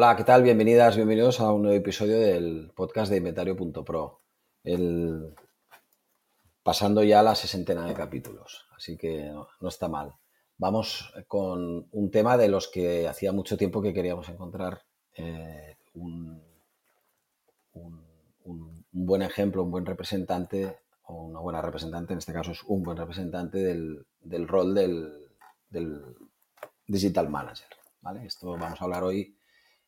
Hola, ¿qué tal? Bienvenidas, bienvenidos a un nuevo episodio del podcast de Inventario.pro. Pasando ya la sesentena de capítulos, así que no, está mal. Vamos con un tema de los que hacía mucho tiempo que queríamos encontrar eh, un, buen ejemplo, un buen representante, o una buena representante, en este caso es un buen representante del, rol del, Digital Manager. Esto vamos a hablar hoy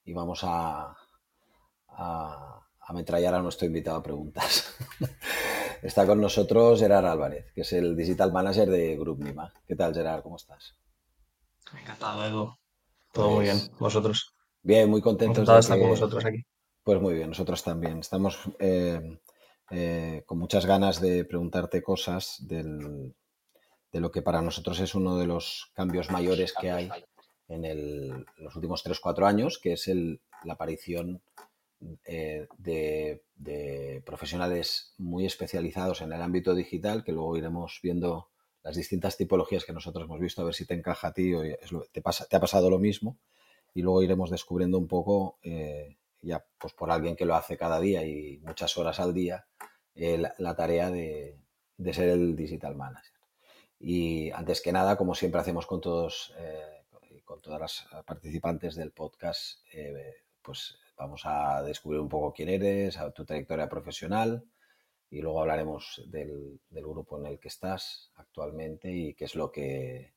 y vamos a, a, ametrallar a nuestro invitado a preguntas. Está con nosotros Gerard Álvarez, que es el Digital Manager de Group Nima. ¿Qué tal, Gerard? ¿Cómo estás? Encantado, Edu. Todo muy bien. ¿Vosotros? Bien, muy contentos Encantado de estar con vosotros aquí. Pues muy bien, nosotros también. Estamos eh, eh, con muchas ganas de preguntarte cosas del, de lo que para nosotros es uno de los cambios mayores que hay en los últimos 3-4 años, que es la aparición eh, de, profesionales muy especializados en el ámbito digital, que luego iremos viendo las distintas tipologías que nosotros hemos visto, a ver si te encaja a ti o te, pasa, te ha pasado lo mismo, y luego iremos descubriendo un poco, eh, ya pues por alguien que lo hace cada día y muchas horas al día, eh, la, tarea de, de, ser el digital manager. Y antes que nada, como siempre hacemos con todos con todas las eh, participantes del podcast, eh, pues vamos a descubrir un poco quién eres, tu trayectoria profesional y luego hablaremos del, grupo en el que estás actualmente y qué es lo que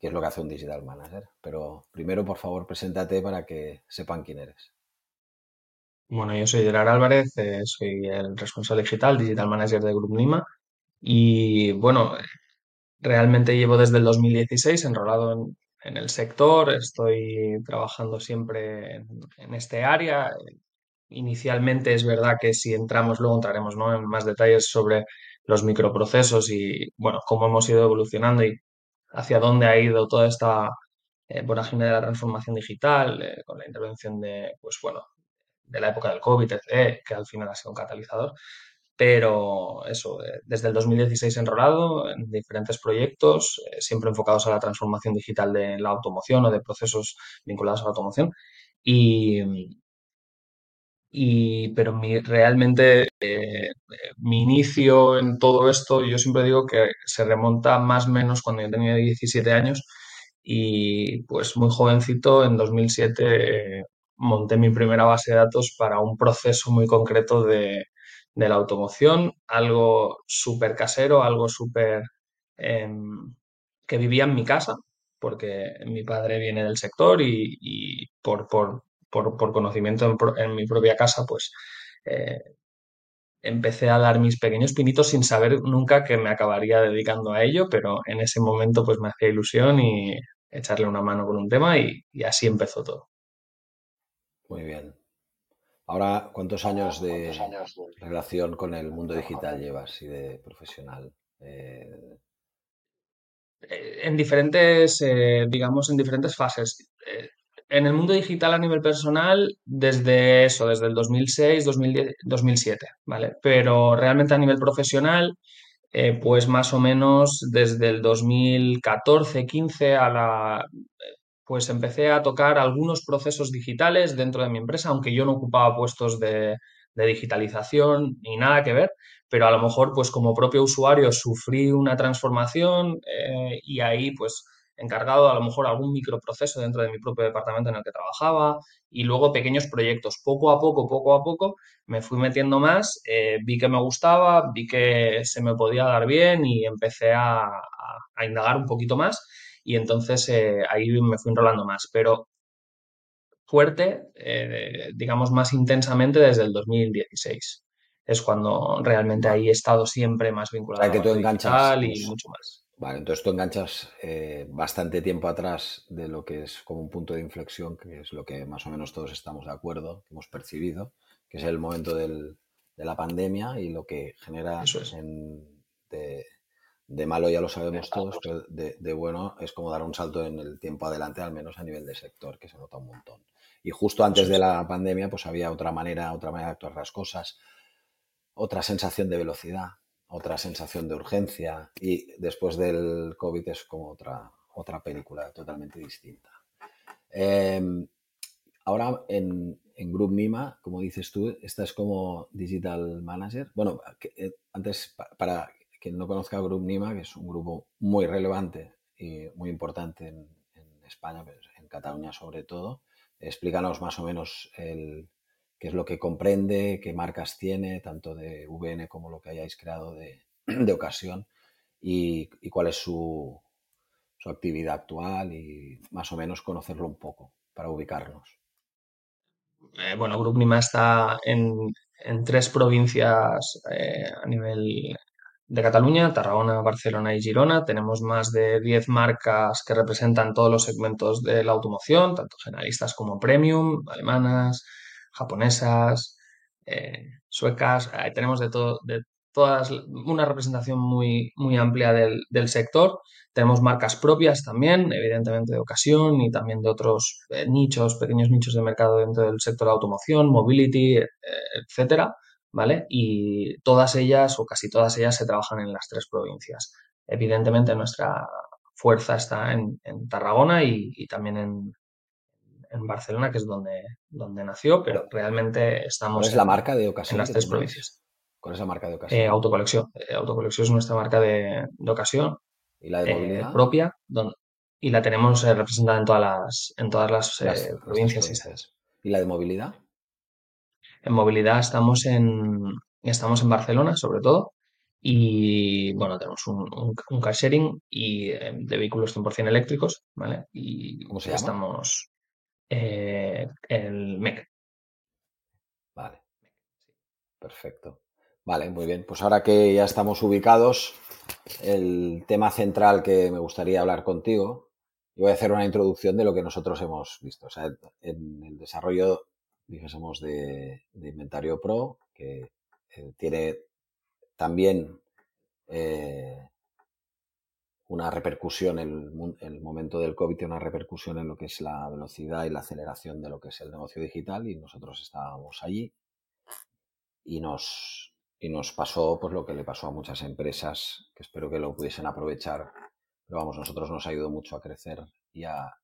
qué es lo que hace un digital manager. Pero primero, por favor, preséntate para que sepan quién eres. Bueno, yo soy Gerard Álvarez, eh, soy el responsable digital, digital manager de Grupo Lima. Y bueno, realmente llevo desde el 2016 enrolado en, en el sector, estoy trabajando siempre en, este área. Inicialmente es verdad que si entramos, luego entraremos en más detalles sobre los microprocesos y bueno, cómo hemos ido evolucionando y hacia dónde ha ido toda esta eh, vorágine de la transformación digital, eh, con la intervención de, pues bueno, de la época del COVID, que al final ha sido un catalizador. Pero eso, eh, desde el 2016 enrolado en diferentes proyectos, eh, siempre enfocados a la transformación digital de la automoción o de procesos vinculados a la automoción. Y, y pero mi, realmente eh, mi inicio en todo esto, yo siempre digo que se remonta más o menos cuando yo tenía 17 años y pues muy jovencito, en 2007 monté mi primera base de datos para un proceso muy concreto de, de la automoción, algo súper casero, algo súper em, que vivía en mi casa, porque mi padre viene del sector y, por, por, conocimiento en, mi propia casa, pues eh, empecé a dar mis pequeños pinitos sin saber nunca que me acabaría dedicando a ello, pero en ese momento pues me hacía ilusión y echarle una mano con un tema y así empezó todo. Muy bien. Ahora, ¿cuántos años de, relación con el mundo digital llevas y de profesional? Eh, eh, en diferentes, eh, digamos, en diferentes fases. en el mundo digital a nivel personal, desde eso, desde el 2006, 2010, 2007, ¿vale? Pero realmente a nivel profesional, pues más o menos desde el 2014, 15 a la pues empecé a tocar algunos procesos digitales dentro de mi empresa, aunque yo no ocupaba puestos de, digitalización ni nada que ver, pero a lo mejor pues como propio usuario sufrí una transformación eh, y ahí pues encargado a lo mejor algún microproceso dentro de mi propio departamento en el que trabajaba y luego pequeños proyectos. Poco a poco, poco a poco me fui metiendo más, eh, vi que me gustaba, vi que se me podía dar bien y empecé a, a indagar un poquito más y entonces eh, ahí me fui enrolando más, pero fuerte, eh, digamos más intensamente desde el 2016. Es cuando realmente ahí he estado siempre más vinculado que tú enganchas, y mucho más. Vale, entonces tú enganchas eh, bastante tiempo atrás de lo que es como un punto de inflexión, que es lo que más o menos todos estamos de acuerdo, que hemos percibido, que es el momento del, de la pandemia y lo que genera de, malo ya lo sabemos todos, pero de, bueno es como dar un salto en el tiempo adelante, al menos a nivel de sector, que se nota un montón. Y justo antes de la pandemia, pues había otra manera, otra manera de actuar las cosas, otra sensación de velocidad, otra sensación de urgencia y después del COVID es como otra, otra película totalmente distinta. Em, ahora en, en, Group Mima, como dices tú, estás como Digital Manager. Bueno, eh, antes, para quien no conozca Group Mima, que es un grupo muy relevante y muy importante en, en España, en Cataluña sobre todo, explícanos más o menos qué es lo que comprende, qué marcas tiene, tanto de VN como lo que hayáis creado de, ocasión, y, cuál es su, actividad actual y más o menos conocerlo un poco para ubicarnos. Eh, bueno, Grup Nima está en, tres provincias eh, a nivel de Cataluña, Tarragona, Barcelona y Girona. Tenemos más de 10 marcas que representan todos los segmentos de la automoción, tanto generalistas como premium, alemanas, japonesas, eh, suecas, tenemos de todo, de todas, una representación muy, muy amplia del, sector. Tenemos marcas propias también, evidentemente de ocasión y también de otros eh, nichos, pequeños nichos de mercado dentro del sector de automoción, mobility, eh, etcétera, ¿vale? Y todas ellas o casi todas ellas se trabajan en las tres provincias. Evidentemente nuestra fuerza está en, Tarragona y también en, en Barcelona, que es donde, donde nació, pero realmente estamos ¿Cuál es la marca de ocasión en las tres provincias. ¿Cuál es la marca de ocasión? Eh, autocolección. Eh, autocolección es nuestra marca de, ocasión. ¿Y la de movilidad? Eh, propia. y la tenemos representada en todas las, en todas las, provincias y sedes. ¿Y la de movilidad? En movilidad estamos en, estamos en Barcelona, sobre todo. Y bueno, tenemos un, un, car sharing y de vehículos 100% eléctricos, ¿vale? Y ¿Cómo se llama? estamos eh, el MEC. Vale. Perfecto. Vale, muy bien. Pues ahora que ya estamos ubicados, el tema central que me gustaría hablar contigo, voy a hacer una introducción de lo que nosotros hemos visto. O sea, en el desarrollo, dijésemos, de, Inventario Pro, que eh, tiene también eh, una repercusión, el, el, momento del COVID tiene una repercusión en lo que es la velocidad y la aceleración de lo que es el negocio digital y nosotros estábamos allí y nos, y nos pasó pues lo que le pasó a muchas empresas que espero que lo pudiesen aprovechar. Pero vamos, nosotros nos ayudado mucho a crecer y a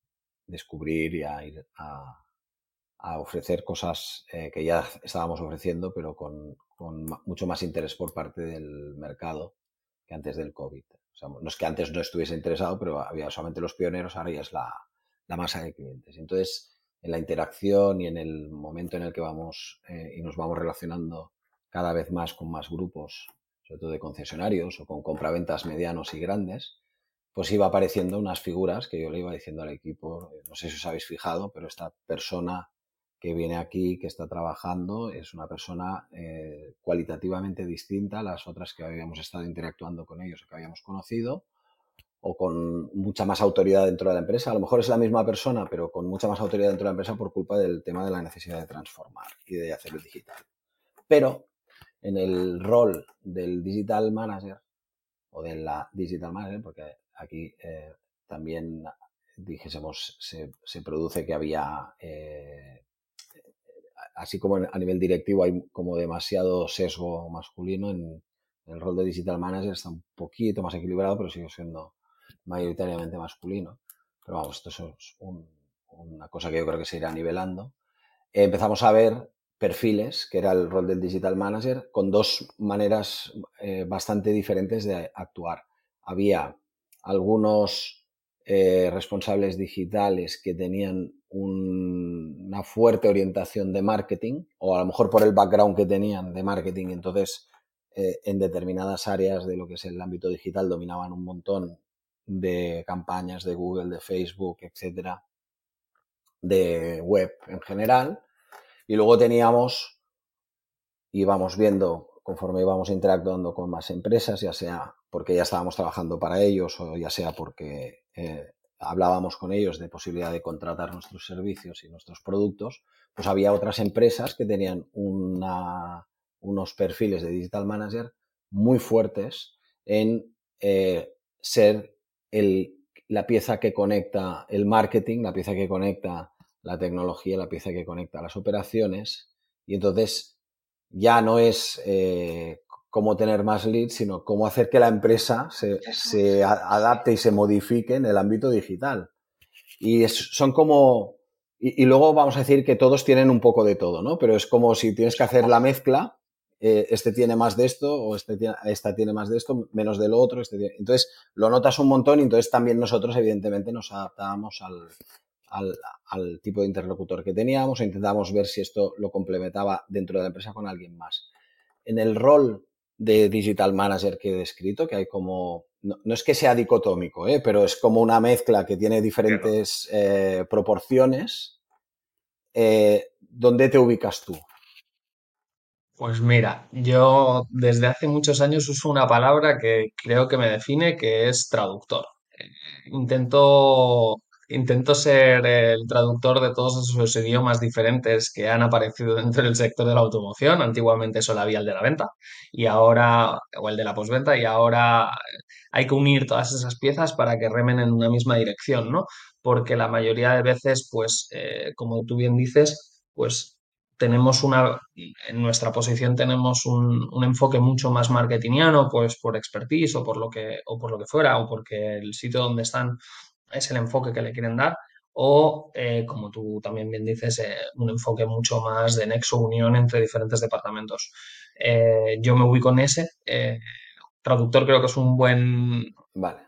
descubrir y a ir a, a ofrecer cosas eh, que ya estábamos ofreciendo, pero con, mucho más interés por parte del mercado que antes del COVID no es que antes no estuviese interesado, pero había solamente los pioneros, ahora ya es la, masa de clientes. Entonces, en la interacción y en el momento en el que vamos eh, y nos vamos relacionando cada vez más con más grupos, sobre todo de concesionarios o con compraventas medianos y grandes, pues iba apareciendo unas figuras que yo le iba diciendo al equipo, no sé si os habéis fijado, pero esta persona que viene aquí, que está trabajando, es una persona eh, cualitativamente distinta a las otras que habíamos estado interactuando con ellos o que habíamos conocido, o con mucha más autoridad dentro de la empresa. A lo mejor es la misma persona, pero con mucha más autoridad dentro de la empresa por culpa del tema de la necesidad de transformar y de hacerlo digital. Pero en el rol del digital manager o de la digital manager, porque aquí eh, también dijésemos se, se, produce que había eh, así como a nivel directivo hay como demasiado sesgo masculino, en, el rol de digital manager está un poquito más equilibrado, pero sigue siendo mayoritariamente masculino. Pero vamos, esto es una cosa que yo creo que se irá nivelando. empezamos a ver perfiles, que era el rol del digital manager, con dos maneras eh, bastante diferentes de actuar. Había algunos eh, responsables digitales que tenían una fuerte orientación de marketing, o a lo mejor por el background que tenían de marketing, entonces eh, en determinadas áreas de lo que es el ámbito digital dominaban un montón de campañas de Google, de Facebook, etcétera, de web en general. Y luego teníamos, íbamos viendo conforme íbamos interactuando con más empresas, ya sea porque ya estábamos trabajando para ellos o ya sea porque eh, hablábamos con ellos de posibilidad de contratar nuestros servicios y nuestros productos, pues había otras empresas que tenían unos perfiles de digital manager muy fuertes en eh, ser la pieza que conecta el marketing, la pieza que conecta la tecnología, la pieza que conecta las operaciones. Y entonces ya no es eh, cómo tener más leads, sino cómo hacer que la empresa se, adapte y se modifique en el ámbito digital. Y son como, y, luego vamos a decir que todos tienen un poco de todo, ¿no? Pero es como si tienes que hacer la mezcla, eh, este tiene más de esto, o este esta tiene más de esto, menos de lo otro. Este entonces lo notas un montón y entonces también nosotros evidentemente nos adaptábamos al, al, tipo de interlocutor que teníamos e intentamos ver si esto lo complementaba dentro de la empresa con alguien más. En el rol de digital manager que he descrito, que hay como, no, es que sea dicotómico, ¿eh? pero es como una mezcla que tiene diferentes eh, proporciones. Eh, ¿Dónde te ubicas tú? Pues mira, yo desde hace muchos años uso una palabra que creo que me define, que es traductor. intento Intento ser el traductor de todos esos idiomas diferentes que han aparecido dentro del sector de la automoción. Antiguamente solo había el de la venta y ahora, o el de la postventa, y ahora hay que unir todas esas piezas para que remen en una misma dirección, ¿no? Porque la mayoría de veces, pues, eh, como tú bien dices, pues tenemos una, en nuestra posición tenemos un, un, enfoque mucho más marketingiano, pues por expertise o por lo que, o por lo que fuera, o porque el sitio donde están es el enfoque que le quieren dar, o, eh, como tú también bien dices, eh, un enfoque mucho más de nexo, unión entre diferentes departamentos. Eh, yo me ubico en ese. traductor creo que es un buen, vale.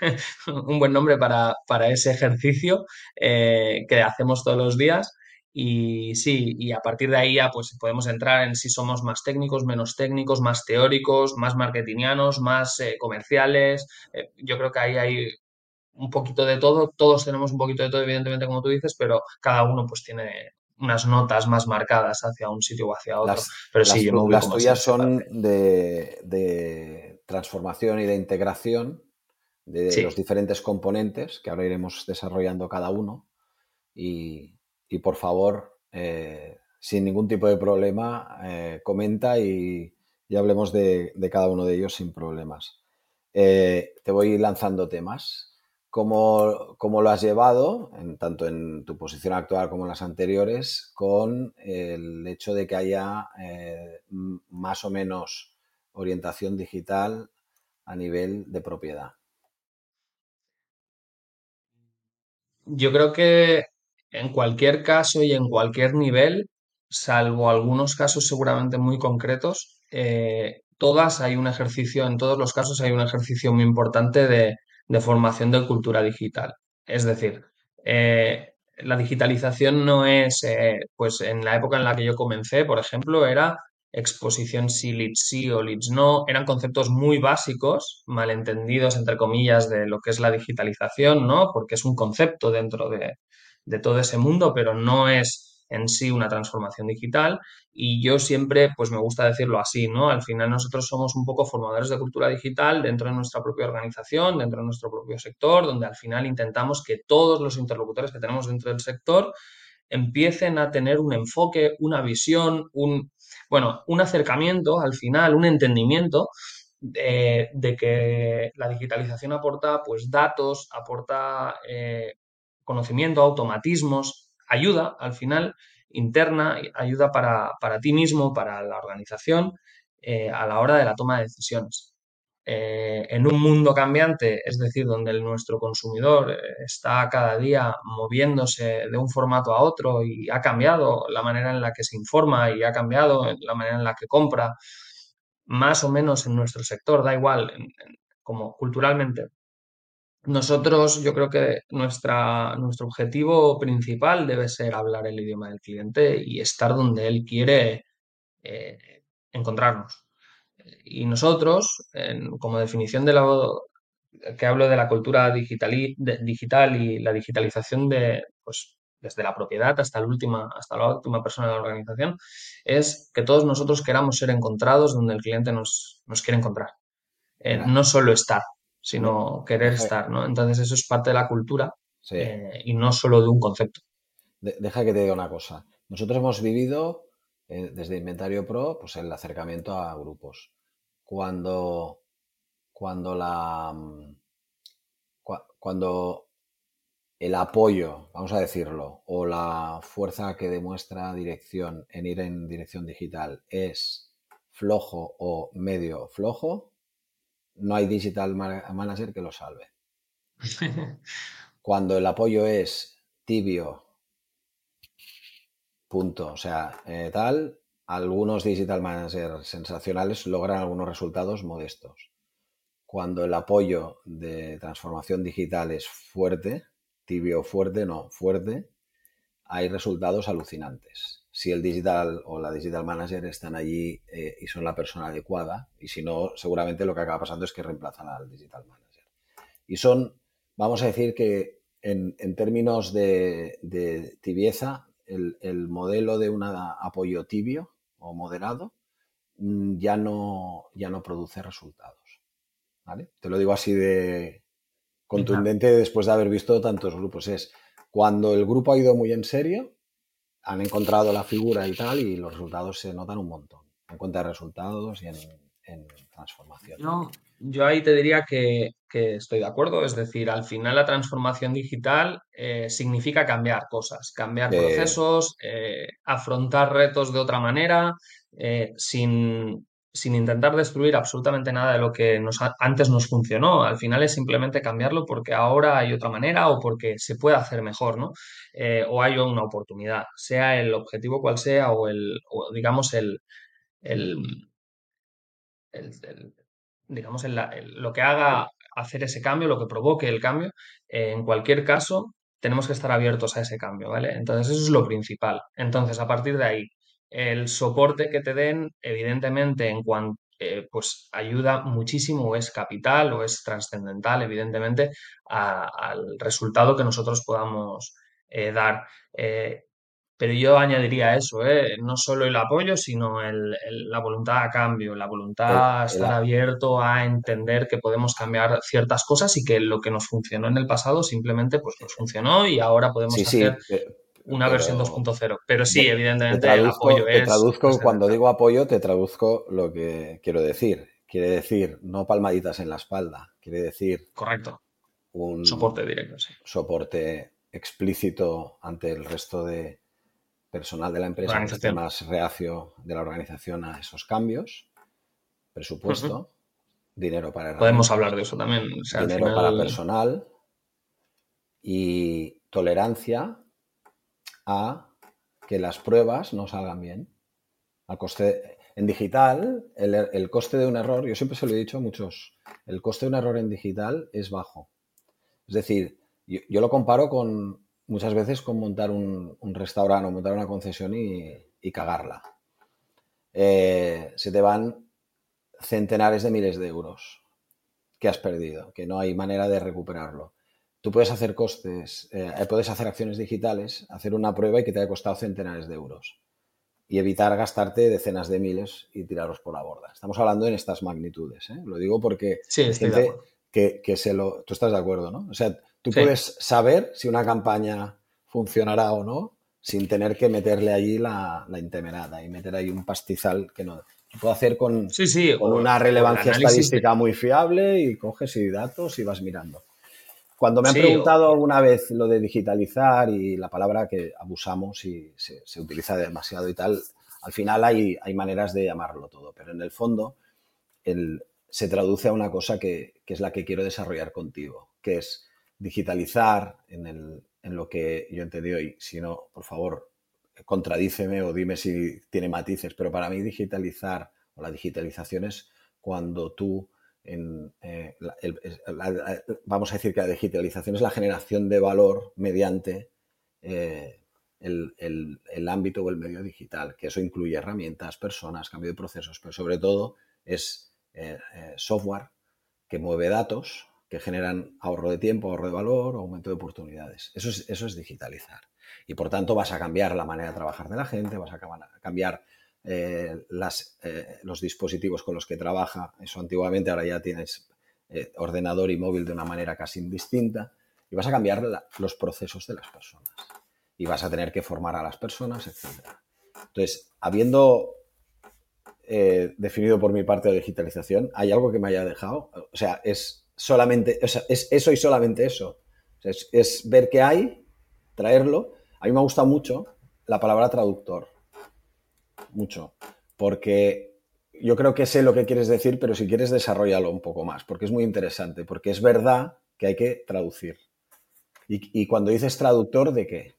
un buen nombre para, para ese ejercicio que hacemos todos los días. Y sí, y a partir de ahí ya pues podemos entrar en si somos más técnicos, menos técnicos, más teóricos, más marketingianos, más comerciales. yo creo que ahí hay un poquito de todo, todos tenemos un poquito de todo, evidentemente, como tú dices, pero cada uno pues tiene unas notas más marcadas hacia un sitio o hacia otro. Las, pero sí, las, tuyas son de, transformación y de integración de los diferentes componentes que ahora iremos desarrollando cada uno. Y, por favor, eh, sin ningún tipo de problema, eh, comenta y, y hablemos de, cada uno de ellos sin problemas. Eh, te voy lanzando temas. ¿Cómo, lo has llevado, tanto en tu posición actual como en las anteriores, con el hecho de que haya eh, más o menos orientación digital a nivel de propiedad? Yo creo que en cualquier caso y en cualquier nivel, salvo algunos casos seguramente muy concretos, eh, todas hay un ejercicio, en todos los casos hay un ejercicio muy importante de de formación de cultura digital. Es decir, eh, la digitalización no es, eh, pues en la época en la que yo comencé, por ejemplo, era exposición sí, leads sí o leads no, eran conceptos muy básicos, malentendidos, entre comillas, de lo que es la digitalización, ¿no? Porque es un concepto dentro de, de todo ese mundo, pero no es en sí una transformación digital y yo siempre, pues me gusta decirlo así, ¿no? Al final nosotros somos un poco formadores de cultura digital dentro de nuestra propia organización, dentro de nuestro propio sector, donde al final intentamos que todos los interlocutores que tenemos dentro del sector empiecen a tener un enfoque, una visión, un, bueno, un acercamiento al final, un entendimiento de, que la digitalización aporta pues datos, aporta eh, conocimiento, automatismos, ayuda al final interna, ayuda para, ti mismo, para la organización, eh, a la hora de la toma de decisiones. Eh, en un mundo cambiante, es decir, donde nuestro consumidor eh, está cada día moviéndose de un formato a otro y ha cambiado la manera en la que se informa y ha cambiado la manera en la que compra, más o menos en nuestro sector, da igual, como culturalmente, nosotros, yo creo que nuestra, nuestro objetivo principal debe ser hablar el idioma del cliente y estar donde él quiere eh, encontrarnos. Y nosotros, como definición de la que hablo de la cultura digital y, digital y la digitalización de, pues, desde la propiedad hasta la última, hasta la última persona de la organización, es que todos nosotros queramos ser encontrados donde el cliente nos, nos quiere encontrar. Eh, no solo estar, sino querer estar, ¿no? Entonces eso es parte de la cultura eh, y no solo de un concepto. deja que te diga una cosa. Nosotros hemos vivido eh, desde Inventario Pro pues el acercamiento a grupos. Cuando, cuando la mm, cuando el apoyo, vamos a decirlo, o la fuerza que demuestra dirección en ir en dirección digital es flojo o medio flojo, no hay digital manager que lo salve. Cuando el apoyo es tibio, punto, o sea, eh, tal, algunos digital managers sensacionales logran algunos resultados modestos. Cuando el apoyo de transformación digital es fuerte, tibio fuerte, no, fuerte, hay resultados alucinantes. Si el digital o la digital manager están allí eh, y son la persona adecuada, y si no, seguramente lo que acaba pasando es que reemplazan al digital manager. Y son, vamos a decir que en, términos de, tibieza, el, modelo de un apoyo tibio o moderado mm, ya no, ya no produce resultados. Te lo digo así de, contundente después de haber visto tantos grupos. Es cuando el grupo ha ido muy en serio, han encontrado la figura y tal, y los resultados se notan un montón. En cuenta de resultados y en, transformación. No, yo ahí te diría que, estoy de acuerdo. Es decir, al final la transformación digital eh, significa cambiar cosas, cambiar procesos, eh, afrontar retos de otra manera, eh, sin, sin intentar destruir absolutamente nada de lo que nos, antes nos funcionó. Al final es simplemente cambiarlo porque ahora hay otra manera o porque se puede hacer mejor, ¿no? Eh, o hay una oportunidad, sea el objetivo cual sea o el, digamos, el, el, digamos, lo que haga hacer ese cambio, lo que provoque el cambio. Eh, en cualquier caso, tenemos que estar abiertos a ese cambio, ¿vale? Entonces, eso es lo principal. Entonces, a partir de ahí, el soporte que te den, evidentemente, en cuanto eh, pues ayuda muchísimo o es capital o es trascendental, evidentemente, al resultado que nosotros podamos eh, dar. Eh, pero yo añadiría eso, no solo el apoyo, sino la voluntad a cambio, la voluntad a estar abierto a entender que podemos cambiar ciertas cosas y que lo que nos funcionó en el pasado simplemente pues nos funcionó y ahora podemos hacer una versión 2.0. Pero sí, evidentemente el apoyo es. Te traduzco, cuando digo apoyo, te traduzco lo que quiero decir. Quiere decir no palmaditas en la espalda, quiere decir. Correcto. Un soporte directo, sí. Soporte explícito ante el resto de personal de la empresa que esté más reacio de la organización a esos cambios. Presupuesto, dinero para. Podemos hablar de eso también. dinero para personal y tolerancia a que las pruebas no salgan bien. coste, en digital, el, coste de un error, yo siempre se lo he dicho a muchos, el coste de un error en digital es bajo. Es decir, yo, lo comparo con muchas veces con montar un, restaurante o montar una concesión y, cagarla. Eh, se te van centenares de miles de euros que has perdido, que no hay manera de recuperarlo tú puedes hacer costes, eh, puedes hacer acciones digitales, hacer una prueba y que te haya costado centenares de euros y evitar gastarte decenas de miles y tirarlos por la borda. Estamos hablando en estas magnitudes. ¿eh? Lo digo porque sí, gente que, que, se lo... Tú estás de acuerdo, ¿no? O sea, tú puedes saber si una campaña funcionará o no sin tener que meterle allí la, la intemerada y meter ahí un pastizal que no... Puedo hacer con, con una relevancia estadística muy fiable y coges y datos y vas mirando. Cuando me han preguntado alguna vez lo de digitalizar y la palabra que abusamos y se, utiliza demasiado y tal, al final hay, hay, maneras de llamarlo todo, pero en el fondo se traduce a una cosa que, es la que quiero desarrollar contigo, que es digitalizar en, lo que yo entendí hoy. Si no, por favor, contradíceme o dime si tiene matices, pero para mí digitalizar o la digitalización es cuando tú eh, vamos a decir que la digitalización es la generación de valor mediante eh, el, ámbito o el medio digital, que eso incluye herramientas, personas, cambio de procesos, pero sobre todo es eh, software que mueve datos, que generan ahorro de tiempo, ahorro de valor, aumento de oportunidades. Eso es, eso es digitalizar. Y por tanto vas a cambiar la manera de trabajar de la gente, vas a cambiar eh, las, eh, los dispositivos con los que trabaja. Eso antiguamente, ahora ya tienes eh, ordenador y móvil de una manera casi indistinta. Y vas a cambiar los procesos de las personas. Y vas a tener que formar a las personas, etc. Entonces, habiendo definido por mi parte de digitalización, ¿hay algo que me haya dejado? O sea, es solamente, o sea, es eso y solamente eso. es, es ver qué hay, traerlo. A mí me gusta mucho la palabra traductor mucho, porque yo creo que sé lo que quieres decir, pero si quieres desarrollarlo un poco más, porque es muy interesante, porque es verdad que hay que traducir. Y, cuando dices traductor, ¿de qué?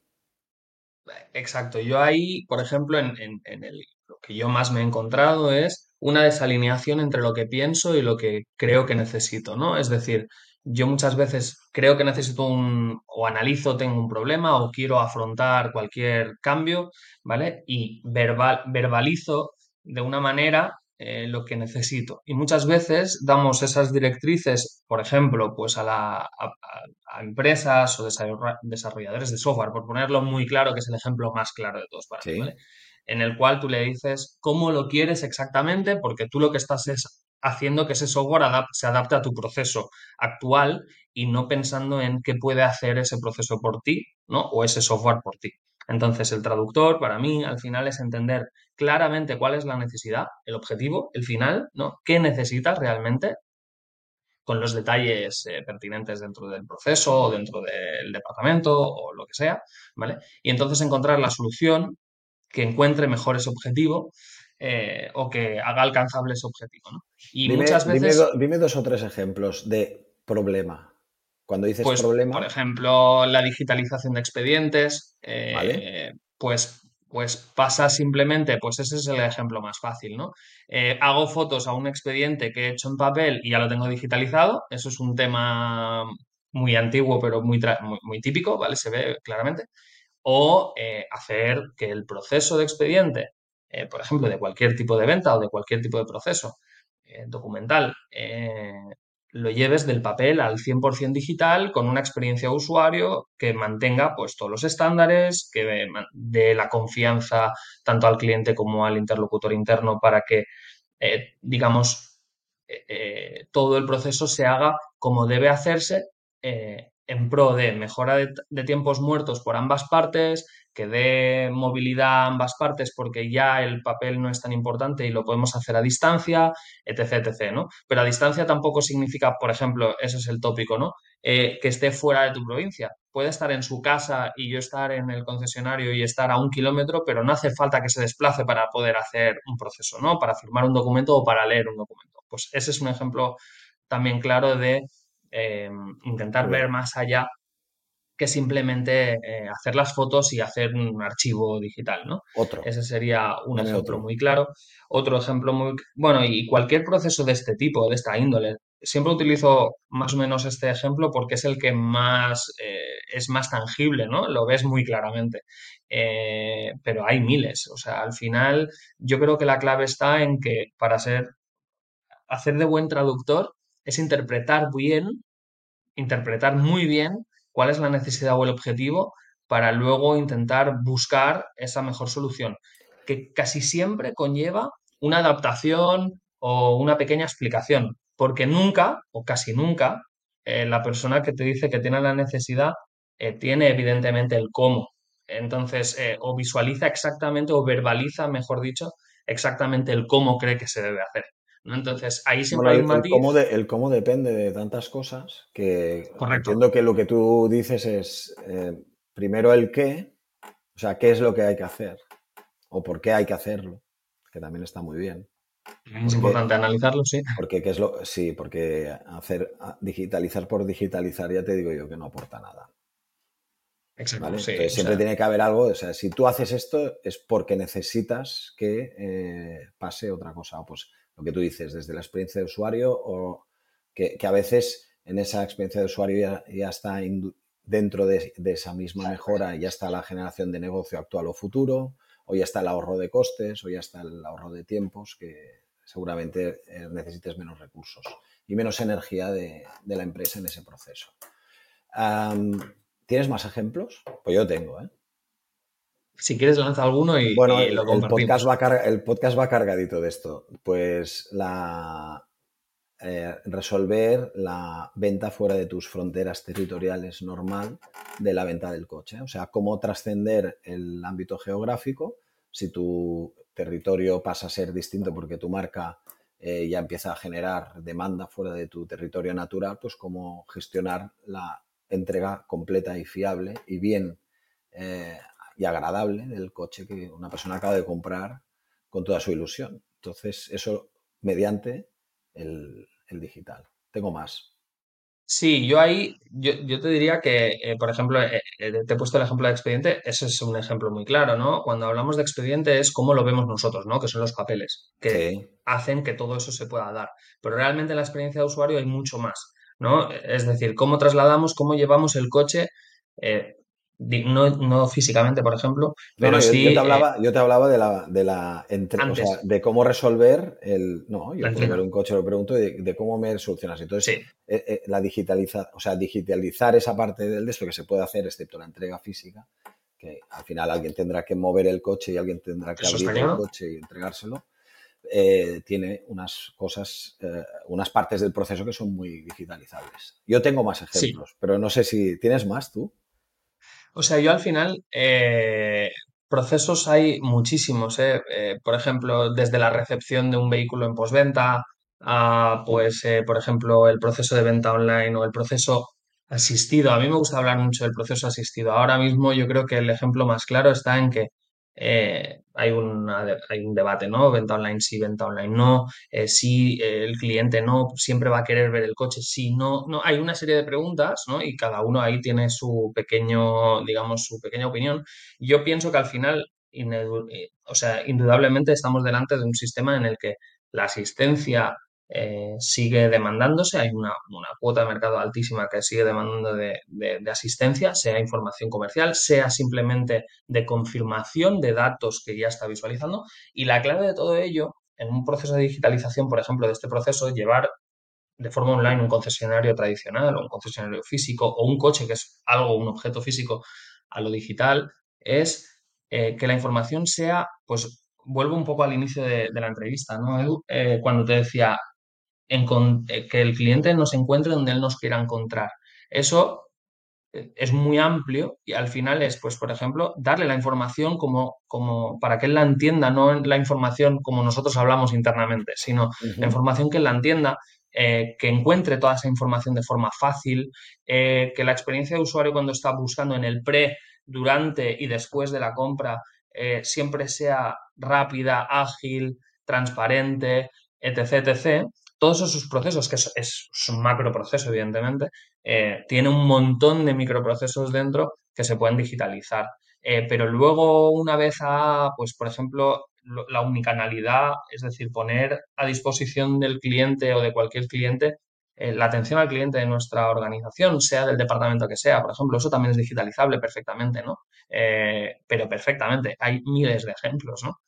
Exacto. Yo ahí, por ejemplo, en, el, lo que yo más me he encontrado es una desalineación entre lo que pienso y lo que creo que necesito, ¿no? Es decir, yo muchas veces creo que necesito un, o analizo, tengo un problema o quiero afrontar cualquier cambio, ¿vale? Y verbal, verbalizo de una manera eh, lo que necesito. Y muchas veces damos esas directrices, por ejemplo, pues a, la, a, empresas o desarrolladores de software, por ponerlo muy claro, que es el ejemplo más claro de todos para mí, ¿vale? En el cual tú le dices cómo lo quieres exactamente, porque tú lo que estás es haciendo que ese software se adapte a tu proceso actual y no pensando en qué puede hacer ese proceso por ti, ¿no? O ese software por ti. Entonces, el traductor, para mí, al final es entender claramente cuál es la necesidad, el objetivo, el final, ¿no? ¿Qué necesitas realmente? con los detalles eh, pertinentes dentro del proceso o dentro del departamento o lo que sea, ¿vale? Y entonces encontrar la solución que encuentre mejor ese objetivo eh, o que haga alcanzable ese objetivo. ¿no? Y muchas veces. Dime, dos o tres ejemplos de problema. Cuando dices pues, problema. Por ejemplo, la digitalización de expedientes. Eh, pues, pues pasa simplemente, pues ese es el ejemplo más fácil, ¿no? Eh, hago fotos a un expediente que he hecho en papel y ya lo tengo digitalizado. Eso es un tema muy antiguo, pero muy, muy, típico, ¿vale? Se ve claramente. O hacer que el proceso de expediente eh, por ejemplo, de cualquier tipo de venta o de cualquier tipo de proceso eh, documental, eh, lo lleves del papel al 100% digital con una experiencia de usuario que mantenga pues, todos los estándares, que dé la confianza tanto al cliente como al interlocutor interno para que, digamos, todo el proceso se haga como debe hacerse en pro de mejora de, tiempos muertos por ambas partes, que dé movilidad a ambas partes porque ya el papel no es tan importante y lo podemos hacer a distancia, etc, etc, ¿no? Pero a distancia tampoco significa, por ejemplo, eso es el tópico, ¿no? Eh, que esté fuera de tu provincia. Puede estar en su casa y yo estar en el concesionario y estar a un kilómetro, pero no hace falta que se desplace para poder hacer un proceso, ¿no? Para firmar un documento o para leer un documento. Pues ese es un ejemplo también claro de eh, intentar ver más allá que simplemente eh, hacer las fotos y hacer un archivo digital, ¿no? Otro. Ese sería un ejemplo muy claro. Otro ejemplo muy... Bueno, y cualquier proceso de este tipo, de esta índole, siempre utilizo más o menos este ejemplo porque es el que más eh, es más tangible, ¿no? Lo ves muy claramente. Eh, pero hay miles. O sea, al final yo creo que la clave está en que para ser hacer de buen traductor es interpretar bien, interpretar muy bien cuál es la necesidad o el objetivo para luego intentar buscar esa mejor solución, que casi siempre conlleva una adaptación o una pequeña explicación, porque nunca o casi nunca eh, la persona que te dice que tiene la necesidad eh, tiene evidentemente el cómo. Entonces, eh, o visualiza exactamente o verbaliza, mejor dicho, exactamente el cómo cree que se debe hacer. Entonces, ahí siempre hay un matiz. El cómo, depende de tantas cosas que entiendo que lo que tú dices es eh, primero el qué, o sea, qué es lo que hay que hacer o por qué hay que hacerlo, que también está muy bien. Es importante analizarlo, sí. Porque qué es lo, sí, porque hacer digitalizar por digitalizar ya te digo yo que no aporta nada. Exacto. siempre tiene que haber algo, o sea, si tú haces esto es porque necesitas que eh, pase otra cosa. Pues lo que tú dices, desde la experiencia de usuario o que, a veces en esa experiencia de usuario ya, está dentro de, esa misma mejora, ya está la generación de negocio actual o futuro, o ya está el ahorro de costes, o ya está el ahorro de tiempos, que seguramente eh, necesites menos recursos y menos energía de, la empresa en ese proceso. ¿Tienes más ejemplos? Pues yo tengo, ¿eh? Si quieres lanza alguno y, bueno, el, podcast va el podcast va cargadito de esto. Pues la eh, resolver la venta fuera de tus fronteras territoriales normal de la venta del coche. O sea, cómo trascender el ámbito geográfico si tu territorio pasa a ser distinto porque tu marca eh, ya empieza a generar demanda fuera de tu territorio natural, pues cómo gestionar la entrega completa y fiable y bien eh, y agradable del coche que una persona acaba de comprar con toda su ilusión. Entonces, eso mediante el, digital. Tengo más. Sí, yo ahí, yo, te diría que, eh, por ejemplo, eh, te he puesto el ejemplo de expediente, ese es un ejemplo muy claro, ¿no? Cuando hablamos de expediente es cómo lo vemos nosotros, ¿no? Que son los papeles que hacen que todo eso se pueda dar. Pero realmente en la experiencia de usuario hay mucho más. ¿no? Es decir, cómo trasladamos, cómo llevamos el coche, eh, no, físicamente, por ejemplo, pero yo, sí... Yo te hablaba, eh, yo te hablaba de la, de la de cómo resolver el... No, yo ver un coche lo pregunto de, cómo me solucionas. Entonces, eh, la digitaliza, o sea, digitalizar esa parte del de esto que se puede hacer, excepto la entrega física, que al final alguien tendrá que mover el coche y alguien tendrá que abrir el coche y entregárselo. Eh, tiene unas cosas, eh, unas partes del proceso que son muy digitalizables. Yo tengo más ejemplos, pero no sé si tienes más tú. O sea, yo al final, eh, procesos hay muchísimos. por ejemplo, desde la recepción de un vehículo en postventa a, pues, por ejemplo, el proceso de venta online o el proceso asistido. A mí me gusta hablar mucho del proceso asistido. Ahora mismo yo creo que el ejemplo más claro está en que eh, hay, hay un debate, ¿no? Venta online sí, venta online no, eh, si eh, el cliente no, siempre va a querer ver el coche, si no, no, hay una serie de preguntas, ¿no? Y cada uno ahí tiene su pequeño, digamos, su pequeña opinión. Yo pienso que al final, o sea, indudablemente estamos delante de un sistema en el que la asistencia eh, sigue demandándose, hay una, cuota de mercado altísima que sigue demandando de, asistencia, sea información comercial, sea simplemente de confirmación de datos que ya está visualizando. Y la clave de todo ello, en un proceso de digitalización, por ejemplo, de este proceso, llevar de forma online un concesionario tradicional o un concesionario físico o un coche que es algo, un objeto físico a lo digital, es eh, que la información sea, pues vuelvo un poco al inicio de, la entrevista, ¿no? Eh, cuando te decía, eh, que el cliente nos encuentre donde él nos quiera encontrar. Eso eh, es muy amplio y al final es, pues, por ejemplo, darle la información como, como para que él la entienda, no la información como nosotros hablamos internamente, sino la información que él la entienda, eh, que encuentre toda esa información de forma fácil, que la experiencia de usuario cuando está buscando en el pre, durante y después de la compra siempre sea rápida, ágil, transparente, etc., etc todos esos procesos, que es, un macro proceso, evidentemente, eh, tiene un montón de microprocesos dentro que se pueden digitalizar. Eh, pero luego, una vez a, pues, por ejemplo, la unicanalidad, es decir, poner a disposición del cliente o de cualquier cliente la atención al cliente de nuestra organización, sea del departamento que sea, por ejemplo, eso también es digitalizable perfectamente, ¿no? pero perfectamente, hay miles de ejemplos, ¿no?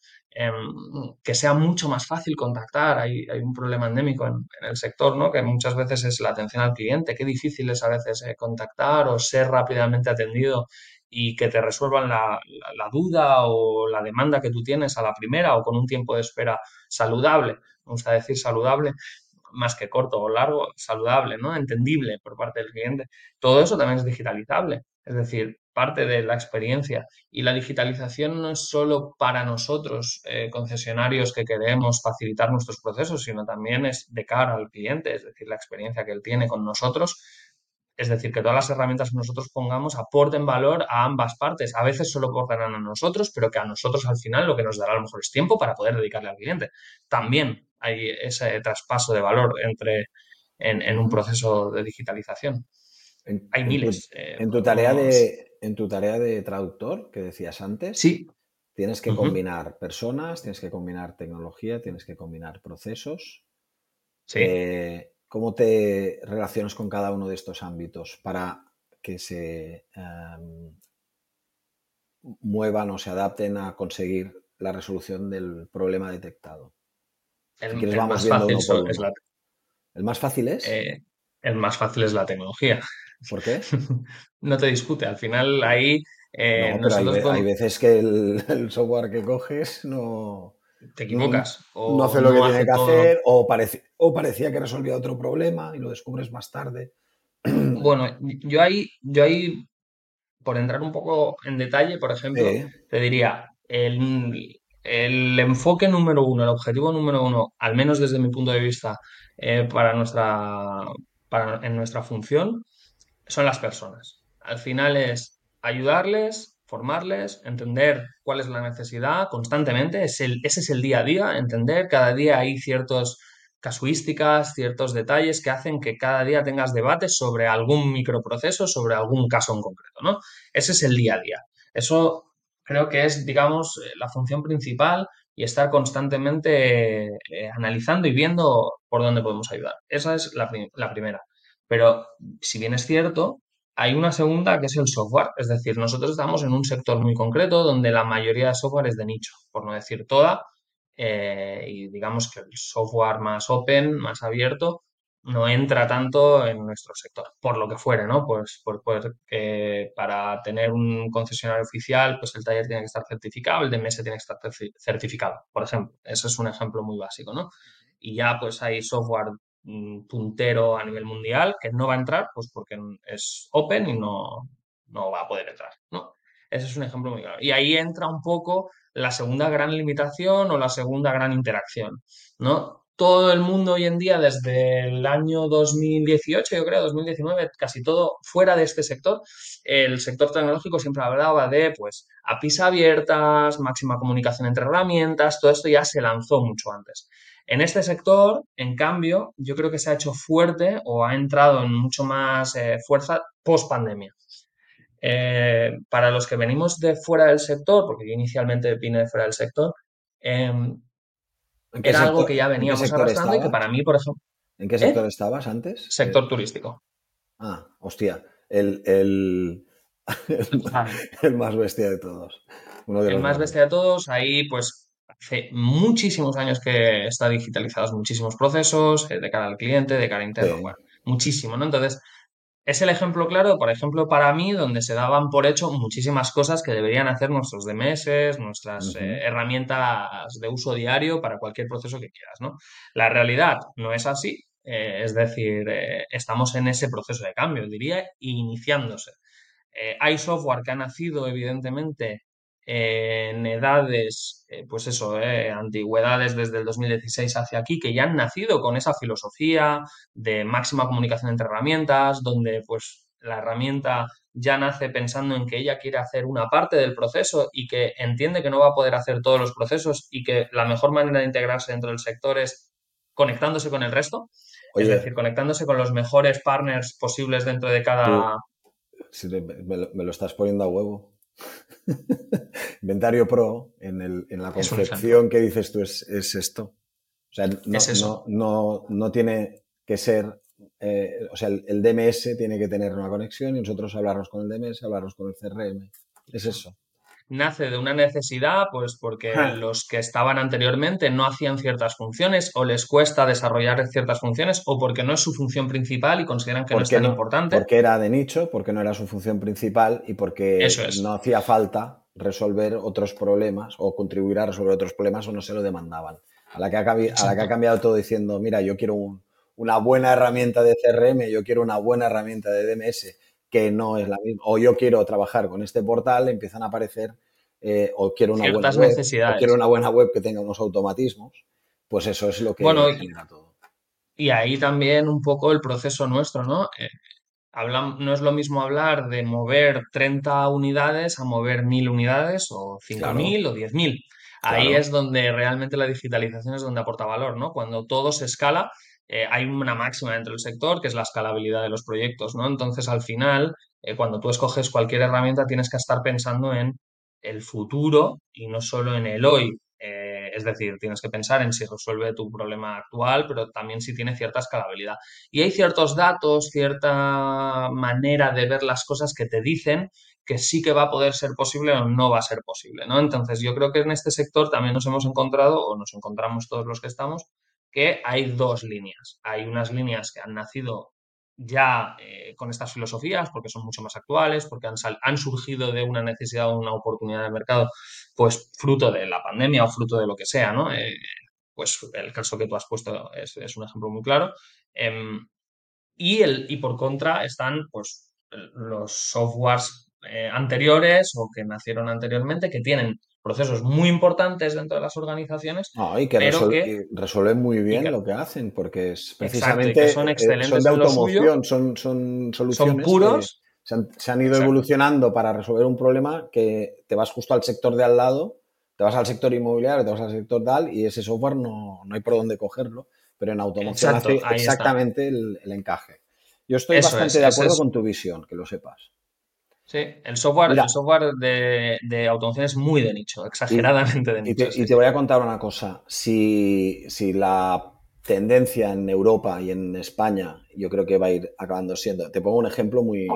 Em, que sea mucho más fácil contactar. Hay, un problema endémico en, el sector, ¿no? que muchas veces es la atención al cliente. Qué difícil es a veces eh, contactar o ser rápidamente atendido y que te resuelvan la, duda o la demanda que tú tienes a la primera o con un tiempo de espera saludable. Me gusta decir saludable más que corto o largo, saludable, ¿no? Entendible por parte del cliente. Todo eso también es digitalizable. Es decir, parte de la experiencia. Y la digitalización no es solo para nosotros, eh, concesionarios que queremos facilitar nuestros procesos, sino también es de cara al cliente, es decir, la experiencia que él tiene con nosotros. Es decir, que todas las herramientas que nosotros pongamos aporten valor a ambas partes. A veces solo aportarán a nosotros, pero que a nosotros al final lo que nos dará a lo mejor es tiempo para poder dedicarle al cliente. También hay ese traspaso de valor entre, en un proceso de digitalización. Hay miles. Eh, en tu, tarea de, en tu tarea de traductor que decías antes, sí. tienes que combinar personas, tienes que combinar tecnología, tienes que combinar procesos. Sí. Eh, ¿Cómo te relacionas con cada uno de estos ámbitos para que se em, muevan o se adapten a conseguir la resolución del problema detectado? El, Si el vamos más fácil uno es la, ¿El más fácil es? eh, el más fácil es la tecnología. ¿Por qué? No te discute. Al final ahí eh, No, pero hay, hay veces que el, el software que coges no, te equivocas. o no hace lo que tiene que lo- hacer o, parece, o parecía que resolvía otro problema y lo descubres más tarde. Bueno, yo ahí, yo ahí, por entrar un poco en detalle, por ejemplo, Sí. te diría, el, el enfoque número uno, el objetivo número uno, al menos desde mi punto de vista, eh, para nuestra, para, en nuestra función, son las personas. Al final es ayudarles, formarles, entender cuál es la necesidad constantemente. Es el, ese es el día a día, entender. Cada día hay ciertas casuísticas, ciertos detalles que hacen que cada día tengas debates sobre algún microproceso, sobre algún caso en concreto, ¿no? Ese es el día a día. Eso creo que es, digamos, eh, la función principal y estar constantemente eh, analizando y viendo por dónde podemos ayudar. Esa es la, la primera. Pero si bien es cierto, hay una segunda que es el software. Es decir, nosotros estamos en un sector muy concreto donde la mayoría de software es de nicho, por no decir toda. eh, y digamos que el software más open, más abierto, no entra tanto en nuestro sector, por lo que fuere, ¿no? Pues, por, que para tener un concesionario oficial, pues el taller tiene que estar certificado, el DMS tiene que estar certi- certificado, por ejemplo. Ese es un ejemplo muy básico, ¿no? Y ya pues hay software puntero a nivel mundial que no va a entrar, pues porque es open y no, no va a poder entrar, ¿no? Ese es un ejemplo muy claro. Y ahí entra un poco la segunda gran limitación o la segunda gran interacción, ¿no? Todo el mundo hoy en día, desde el año 2018, yo creo, 2019, casi todo fuera de este sector, el sector tecnológico siempre hablaba de, pues, APIs abiertas, máxima comunicación entre herramientas, todo esto ya se lanzó mucho antes. En este sector, en cambio, yo creo que se ha hecho fuerte o ha entrado en mucho más eh, fuerza post pandemia. Eh, para los que venimos de fuera del sector, porque yo inicialmente vine de fuera del sector, eh, ¿En qué era algo que ya veníamos arrastrando y que para mí, por ejemplo, ¿En qué ¿Eh? sector estabas antes? sector Eh, turístico. ah, hostia. El, el, el más bestia de todos. Uno de El los más bestia de todos, ahí pues hace muchísimos años que está digitalizados muchísimos procesos eh, de cara al cliente, de cara interno, Sí. bueno, muchísimo, ¿no? Entonces, es el ejemplo claro, por ejemplo, para mí, donde se daban por hecho muchísimas cosas que deberían hacer nuestros DMS, nuestras eh, herramientas de uso diario para cualquier proceso que quieras, ¿no? La realidad no es así, eh, es decir, estamos en ese proceso de cambio, diría, iniciándose. Hay software que ha nacido, evidentemente, eh, en edades, eh, pues eso, eh, antigüedades desde el 2016 hacia aquí, que ya han nacido con esa filosofía de máxima comunicación entre herramientas, donde pues la herramienta ya nace pensando en que ella quiere hacer una parte del proceso y que entiende que no va a poder hacer todos los procesos y que la mejor manera de integrarse dentro del sector es conectándose con el resto, es decir, conectándose con los mejores partners posibles dentro de cada, me lo, me lo estás poniendo a huevo. Inventario Pro, en, el, en la concepción que dices tú, es, es esto. O sea, no, Es no, no, no tiene que ser. eh, o sea, el, el DMS tiene que tener una conexión y nosotros hablarnos con el DMS, hablarnos con el CRM. Es eso. Nace de una necesidad, pues porque los que estaban anteriormente no hacían ciertas funciones o les cuesta desarrollar ciertas funciones o porque no es su función principal y consideran que no es tan no- importante. Porque era de nicho, porque no era su función principal y porque Eso es. no hacía falta resolver otros problemas o contribuir a resolver otros problemas o no se lo demandaban. A la que ha, cambi- a la que ha cambiado todo diciendo, mira, yo quiero un- una buena herramienta de CRM, yo quiero una buena herramienta de DMS que no es la misma, o yo quiero trabajar con este portal, empiezan a aparecer, eh, o quiero una Ciertas buena web, necesidades. o quiero una buena web que tenga unos automatismos, pues eso es lo que Bueno, genera todo. Y ahí también un poco el proceso nuestro, ¿no? Eh, no es lo mismo hablar de mover 30 unidades a mover 1000 unidades o 5000 o 10.000. Ahí Claro. es donde realmente la digitalización es donde aporta valor, ¿no? Cuando todo se escala, eh, hay una máxima dentro del sector que es la escalabilidad de los proyectos, ¿no? Entonces, al final, eh, cuando tú escoges cualquier herramienta, tienes que estar pensando en el futuro y no solo en el hoy. Eh, es decir, tienes que pensar en si resuelve tu problema actual, pero también si tiene cierta escalabilidad. Y hay ciertos datos, cierta manera de ver las cosas que te dicen que sí que va a poder ser posible o no va a ser posible, ¿no? Entonces, yo creo que en este sector también nos hemos encontrado, o nos encontramos todos los que estamos, que hay dos líneas. Hay unas líneas que han nacido ya eh, con estas filosofías, porque son mucho más actuales, porque han, han surgido de una necesidad o una oportunidad de mercado, pues fruto de la pandemia o fruto de lo que sea, ¿no? Eh, pues el caso que tú has puesto es, un ejemplo muy claro. Em, y, el, y por contra están pues, los softwares eh, anteriores o que nacieron anteriormente, que tienen procesos muy importantes dentro de las organizaciones. y que, resuelven muy bien lo que hacen, porque es precisamente son, eh, excelentes de automoción, son, son soluciones puros. se, han, ido evolucionando para resolver un problema que te vas justo al sector de al lado, te vas al sector inmobiliario, te vas al sector tal, y ese software no, no hay por dónde cogerlo, pero en automoción hace exactamente el, encaje. Yo estoy bastante de acuerdo con tu visión, que lo sepas. Sí, el software, el software de, automoción es muy de nicho, exageradamente de nicho. Y te, voy a contar una cosa. Si, la tendencia en Europa y en España, yo creo que va a ir acabando siendo. Te pongo un ejemplo muy,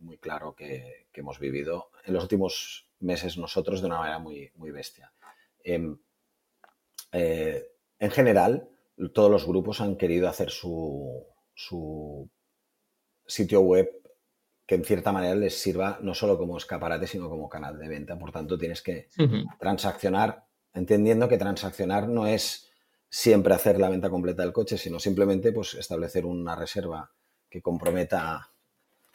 muy, claro que, hemos vivido en los últimos meses nosotros de una manera muy, muy bestia. Em, eh, en general, todos los grupos han querido hacer su, su sitio web que en cierta manera les sirva no solo como escaparate, sino como canal de venta. Por tanto, tienes que transaccionar, entendiendo que transaccionar no es siempre hacer la venta completa del coche, sino simplemente pues, establecer una reserva que comprometa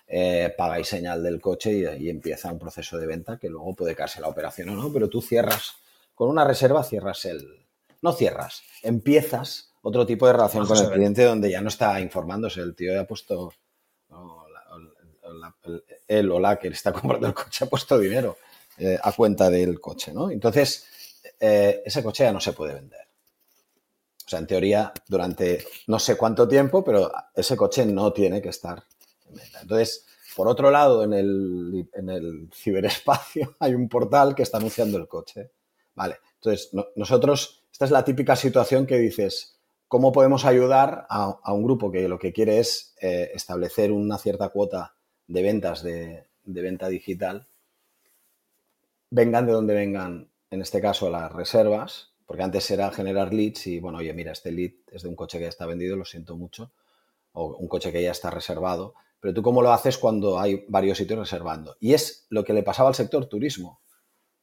eh, paga y señal del coche y, ahí empieza un proceso de venta que luego puede caerse la operación o no, pero tú cierras, con una reserva cierras el... No cierras, empiezas otro tipo de relación con el cliente donde ya no está informándose, el tío ya ha puesto él o la que está comprando el coche ha puesto dinero eh, a cuenta del coche, ¿no? Entonces, eh, ese coche ya no se puede vender. O sea, en teoría, durante no sé cuánto tiempo, pero ese coche no tiene que estar en venta. Entonces, por otro lado, en el, en el ciberespacio hay un portal que está anunciando el coche. Vale, entonces nosotros, esta es la típica situación que dices, ¿cómo podemos ayudar a, un grupo que lo que quiere es eh, establecer una cierta cuota de ventas de, venta digital, vengan de donde vengan, en este caso las reservas, porque antes era generar leads y, bueno, oye, mira, este lead es de un coche que ya está vendido, lo siento mucho, o un coche que ya está reservado, pero tú cómo lo haces cuando hay varios sitios reservando. Y es lo que le pasaba al sector turismo.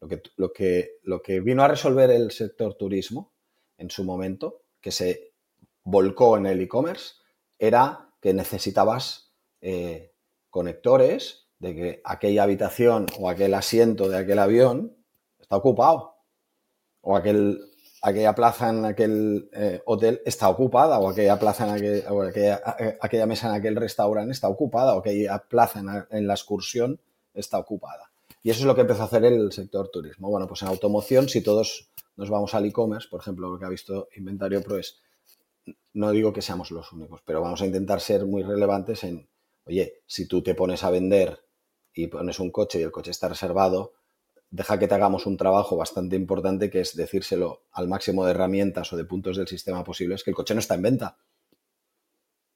Lo que, lo que, lo que vino a resolver el sector turismo en su momento, que se volcó en el e-commerce, era que necesitabas eh, conectores de que aquella habitación o aquel asiento de aquel avión está ocupado. O aquel, aquella plaza en aquel eh, hotel está ocupada. O aquella plaza en aquel, o aquella, mesa en aquel restaurante está ocupada. O aquella plaza en, la excursión está ocupada. Y eso es lo que empezó a hacer el sector turismo. Bueno, pues en automoción, si todos nos vamos al e-commerce, por ejemplo, lo que ha visto Inventario Pro es, no digo que seamos los únicos, pero vamos a intentar ser muy relevantes en Oye, si tú te pones a vender y pones un coche y el coche está reservado, deja que te hagamos un trabajo bastante importante que es decírselo al máximo de herramientas o de puntos del sistema posibles que el coche no está en venta.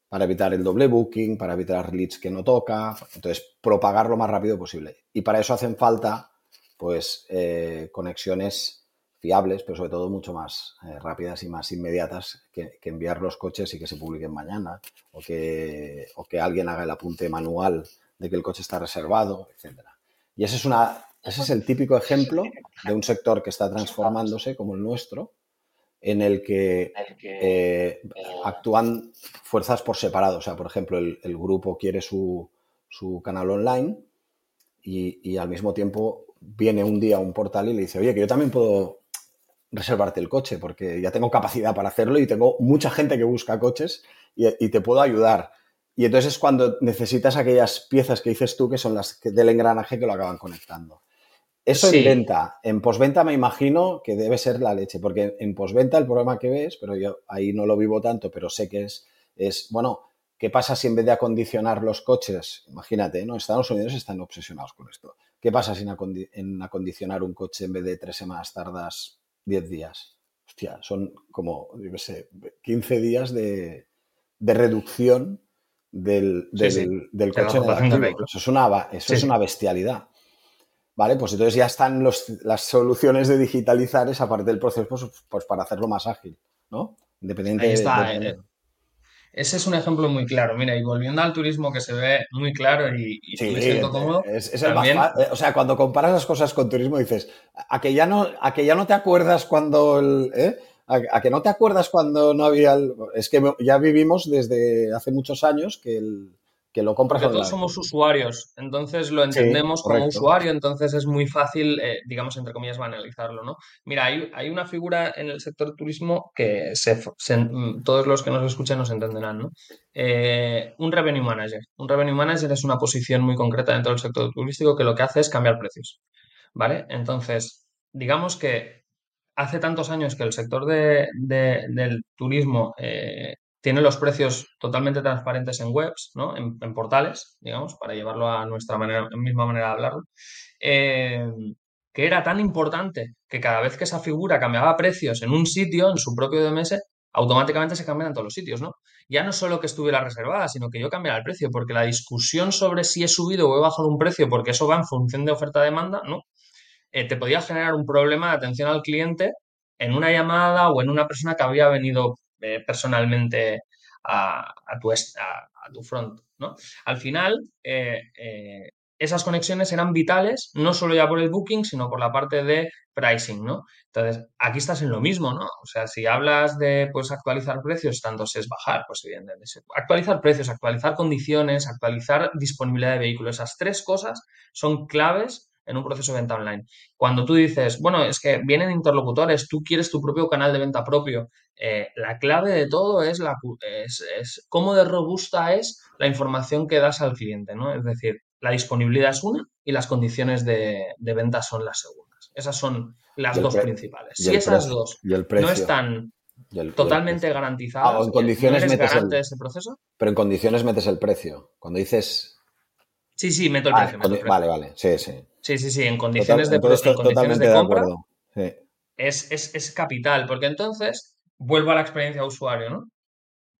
Para evitar el doble booking, para evitar leads que no toca, entonces propagar lo más rápido posible. Y para eso hacen falta, pues, eh, conexiones fiables, pero sobre todo mucho más eh, rápidas y más inmediatas que, enviar los coches y que se publiquen mañana o que, o que alguien haga el apunte manual de que el coche está reservado, etc. Y ese es, una, ese es el típico ejemplo de un sector que está transformándose como el nuestro, en el que eh, actúan fuerzas por separado. O sea, por ejemplo, el, grupo quiere su, su canal online y, y, al mismo tiempo viene un día un portal y le dice, oye, que yo también puedo reservarte el coche, porque ya tengo capacidad para hacerlo y tengo mucha gente que busca coches y, te puedo ayudar. Y entonces es cuando necesitas aquellas piezas que dices tú que son las del engranaje que lo acaban conectando. Eso en venta. En posventa me imagino que debe ser la leche, porque en posventa el problema que ves, pero yo ahí no lo vivo tanto, pero sé que es, es bueno, ¿qué pasa si en vez de acondicionar los coches, imagínate, ¿no? Estados Unidos están obsesionados con esto. ¿Qué pasa si en acondicionar un coche en vez de tres semanas tardas 10 días. Hostia, son como, yo qué sé, 15 días de, reducción del, del, coche Eso, es una, eso es una bestialidad. ¿Vale? Pues entonces ya están las soluciones de digitalizar esa parte del proceso pues, pues, para hacerlo más ágil, ¿no? Independiente de, eh, ese es un ejemplo muy claro. Mira, y volviendo al turismo que se ve muy claro y, me siento cómodo. Es, el más eh, O sea, cuando comparas las cosas con turismo dices, a que ya no, a que ya no te acuerdas cuando el, ¿eh? a, que no te acuerdas cuando no había es que ya vivimos desde hace muchos años que el, que lo compras Porque todos somos usuarios, entonces lo entendemos como usuario, entonces es muy fácil, eh, digamos, entre comillas, banalizarlo, ¿no? Mira, hay, hay, una figura en el sector turismo que se, mm, todos los que nos escuchan nos entenderán, ¿no? Eh, un revenue manager. Un revenue manager es una posición muy concreta dentro del sector turístico que lo que hace es cambiar precios, ¿vale? Entonces, digamos que hace tantos años que el sector de, del turismo eh, tiene los precios totalmente transparentes en webs, ¿no? En, portales, digamos, para llevarlo a nuestra manera, misma manera de hablarlo, eh, que era tan importante que cada vez que esa figura cambiaba precios en un sitio, en su propio DMS, automáticamente se cambian en todos los sitios, ¿no? Ya no solo que estuviera reservada, sino que yo cambiara el precio, porque la discusión sobre si he subido o he bajado un precio, porque eso va en función de oferta-demanda, ¿no? Eh, te podía generar un problema de atención al cliente en una llamada o en una persona que había venido eh, personalmente a, tu, a, tu front. ¿no? Al final, eh, eh, esas conexiones eran vitales, no solo ya por el booking, sino por la parte de pricing, ¿no? Entonces, aquí estás en lo mismo, ¿no? O sea, si hablas de, pues, actualizar precios, tanto es bajar, pues, evidentemente, actualizar precios, actualizar condiciones, actualizar disponibilidad de vehículos, esas tres cosas son claves en un proceso de venta online. Cuando tú dices, bueno, es que vienen interlocutores, tú quieres tu propio canal de venta propio, eh, la clave de todo es, la, es, cómo de robusta es la información que das al cliente, ¿no? Es decir, la disponibilidad es una y las condiciones de, venta son las segundas. Esas son las dos principales. Si esas dos no están totalmente garantizadas, ah, en condiciones metes el, ese proceso. Pero en condiciones metes el precio. Cuando dices Sí, sí, meto el ah, precio. Vale, vale, sí, sí. Sí, sí, sí, en condiciones de, en condiciones de compra es, es, capital, porque entonces vuelvo a la experiencia de usuario, ¿no?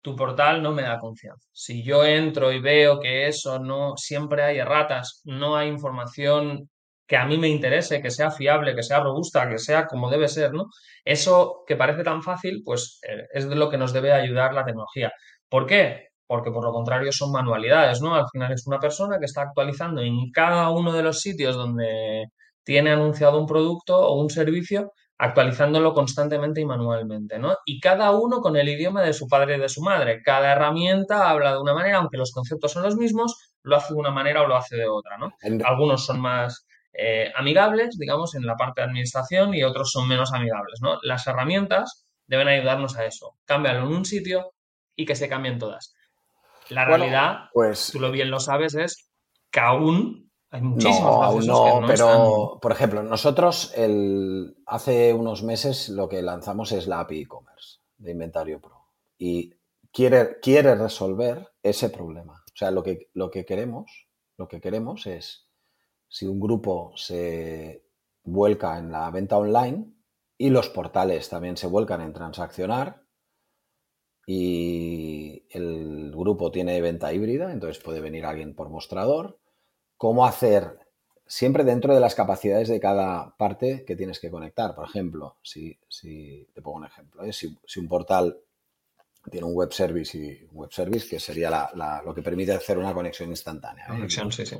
Tu portal no me da confianza. Si yo entro y veo que eso no, siempre hay erratas, no hay información que a mí me interese, que sea fiable, que sea robusta, que sea como debe ser, ¿no? Eso que parece tan fácil, pues eh, es de lo que nos debe ayudar la tecnología. ¿Por qué? Porque por lo contrario son manualidades, ¿no? Al final es una persona que está actualizando en cada uno de los sitios donde tiene anunciado un producto o un servicio, actualizándolo constantemente y manualmente, ¿no? Y cada uno con el idioma de su padre y de su madre. Cada herramienta habla de una manera, aunque los conceptos son los mismos, lo hace de una manera o lo hace de otra, ¿no? Algunos son más eh, amigables, digamos, en la parte de administración y otros son menos amigables, ¿no? Las herramientas deben ayudarnos a eso. Cámbialo en un sitio y que se cambien todas. La realidad, pues, tú lo bien lo sabes, es que aún hay muchísimos no, aún no, pero por ejemplo, nosotros el, hace unos meses lo que lanzamos es la API e-commerce de Inventario Pro y quiere, quiere resolver ese problema. O sea, lo que, lo que queremos, lo que queremos es si un grupo se vuelca en la venta online y los portales también se vuelcan en transaccionar, y el grupo tiene venta híbrida, entonces puede venir alguien por mostrador. ¿Cómo hacer? Siempre dentro de las capacidades de cada parte que tienes que conectar. Por ejemplo, si, si te pongo un ejemplo, ¿eh? si, un portal tiene un web service y un web service, que sería lo que permite hacer una conexión instantánea. ¿eh? Conexión, sí, sí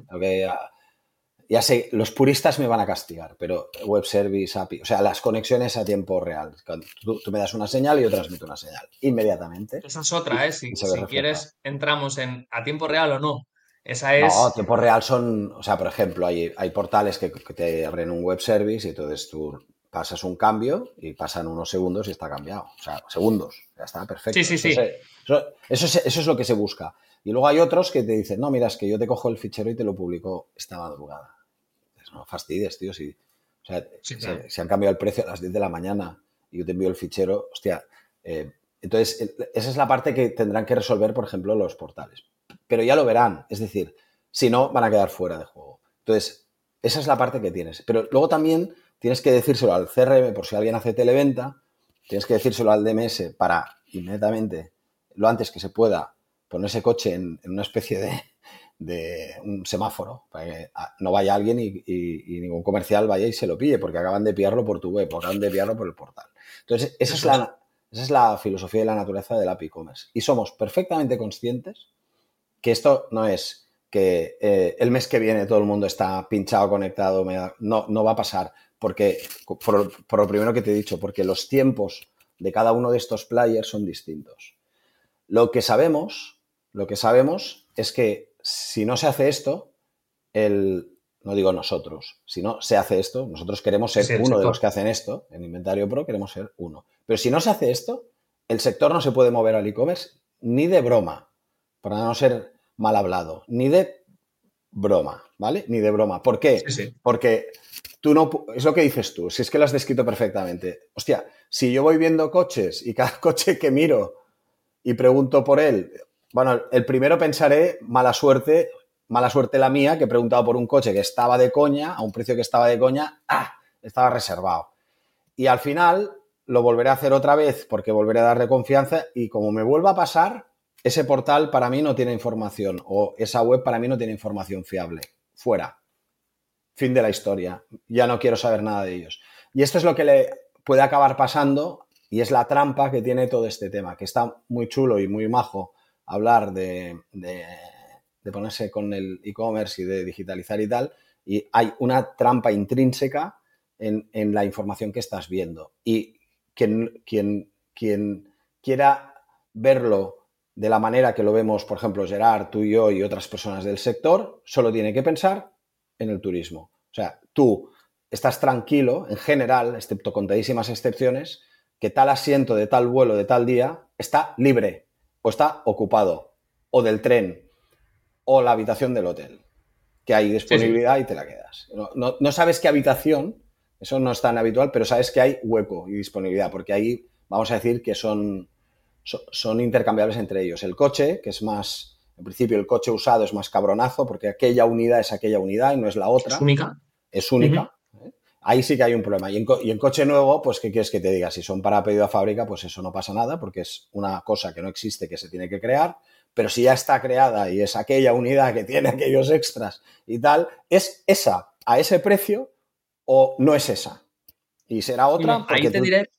ya sé, los puristas me van a castigar, pero web service, API, o sea, las conexiones a tiempo real. Tú, me das una señal y yo transmito una señal inmediatamente. Esa es otra, ¿eh? Si, quieres, entramos en a tiempo real o no. Esa es. No, a tiempo real son, o sea, por ejemplo, hay, hay portales que, te abren un web service y entonces tú pasas un cambio y pasan unos segundos y está cambiado. O sea, segundos, ya está, perfecto. Sí, sí, sí. Eso, eso, es, lo que se busca. Y luego hay otros que te dicen, no, mira, es que yo te cojo el fichero y te lo publico esta madrugada no fastidies, tío. Si, o sea, se, han cambiado el precio a las 10 de la mañana y yo te envío el fichero, hostia. Eh, entonces, esa es la parte que tendrán que resolver, por ejemplo, los portales. Pero ya lo verán, es decir, si no, van a quedar fuera de juego. Entonces, esa es la parte que tienes. Pero luego también tienes que decírselo al CRM por si alguien hace televenta, tienes que decírselo al DMS para inmediatamente, lo antes que se pueda, poner ese coche en una especie de, de un semáforo, para que ah, no vaya alguien y, ningún comercial vaya y se lo pille, porque acaban de pillarlo por tu web, o acaban de pillarlo por el portal. Entonces, esa es la, Esa es la filosofía y la naturaleza del app e-commerce. Y somos perfectamente conscientes que esto no es que eh, el mes que viene todo el mundo está pinchado, conectado, no, no va a pasar. Porque, por, lo primero que te he dicho, porque los tiempos de cada uno de estos players son distintos. Lo que sabemos, lo que sabemos es que si no se hace esto, el, no digo nosotros, si no se hace esto, nosotros queremos ser uno de los que hacen esto, en Inventario Pro queremos ser uno. Pero si no se hace esto, el sector no se puede mover al e-commerce ni de broma, para no ser mal hablado, ni de broma, ¿vale? Ni de broma. ¿Por qué? Porque tú no, es lo que dices tú, si es que lo has descrito perfectamente. Hostia, si yo voy viendo coches y cada coche que miro y pregunto por él, bueno, el primero pensaré, mala suerte, mala suerte la mía, que he preguntado por un coche que estaba de coña, a un precio que estaba de coña, ¡ah! Estaba reservado. Y al final lo volveré a hacer otra vez porque volveré a darle confianza y como me vuelva a pasar, ese portal para mí no tiene información o esa web para mí no tiene información fiable. Fuera. Fin de la historia. Ya no quiero saber nada de ellos. Y esto es lo que le puede acabar pasando y es la trampa que tiene todo este tema, que está muy chulo y muy majo hablar de, ponerse con el e-commerce y de digitalizar y tal, y hay una trampa intrínseca en, la información que estás viendo. Y quien, quiera verlo de la manera que lo vemos, por ejemplo, Gerard, tú y yo y otras personas del sector, solo tiene que pensar en el turismo. O sea, tú estás tranquilo, en general, excepto contadísimas excepciones, que tal asiento de tal vuelo de tal día está libre o está ocupado, o del tren, o la habitación del hotel, que hay disponibilidad y te la quedas. No, no, sabes qué habitación, eso no es tan habitual, pero sabes que hay hueco y disponibilidad, porque ahí vamos a decir que son son intercambiables entre ellos. El coche, que es más, en principio el coche usado es más cabronazo porque aquella unidad es aquella unidad y no es la otra. Es única. Es única. Ahí sí que hay un problema. Y en, coche nuevo, pues, ¿qué quieres que te diga? Si son para pedido a fábrica, pues eso no pasa nada porque es una cosa que no existe, que se tiene que crear. Pero si ya está creada y es aquella unidad que tiene aquellos extras y tal, ¿es esa a ese precio o no es esa? Y será otra. ahí te diré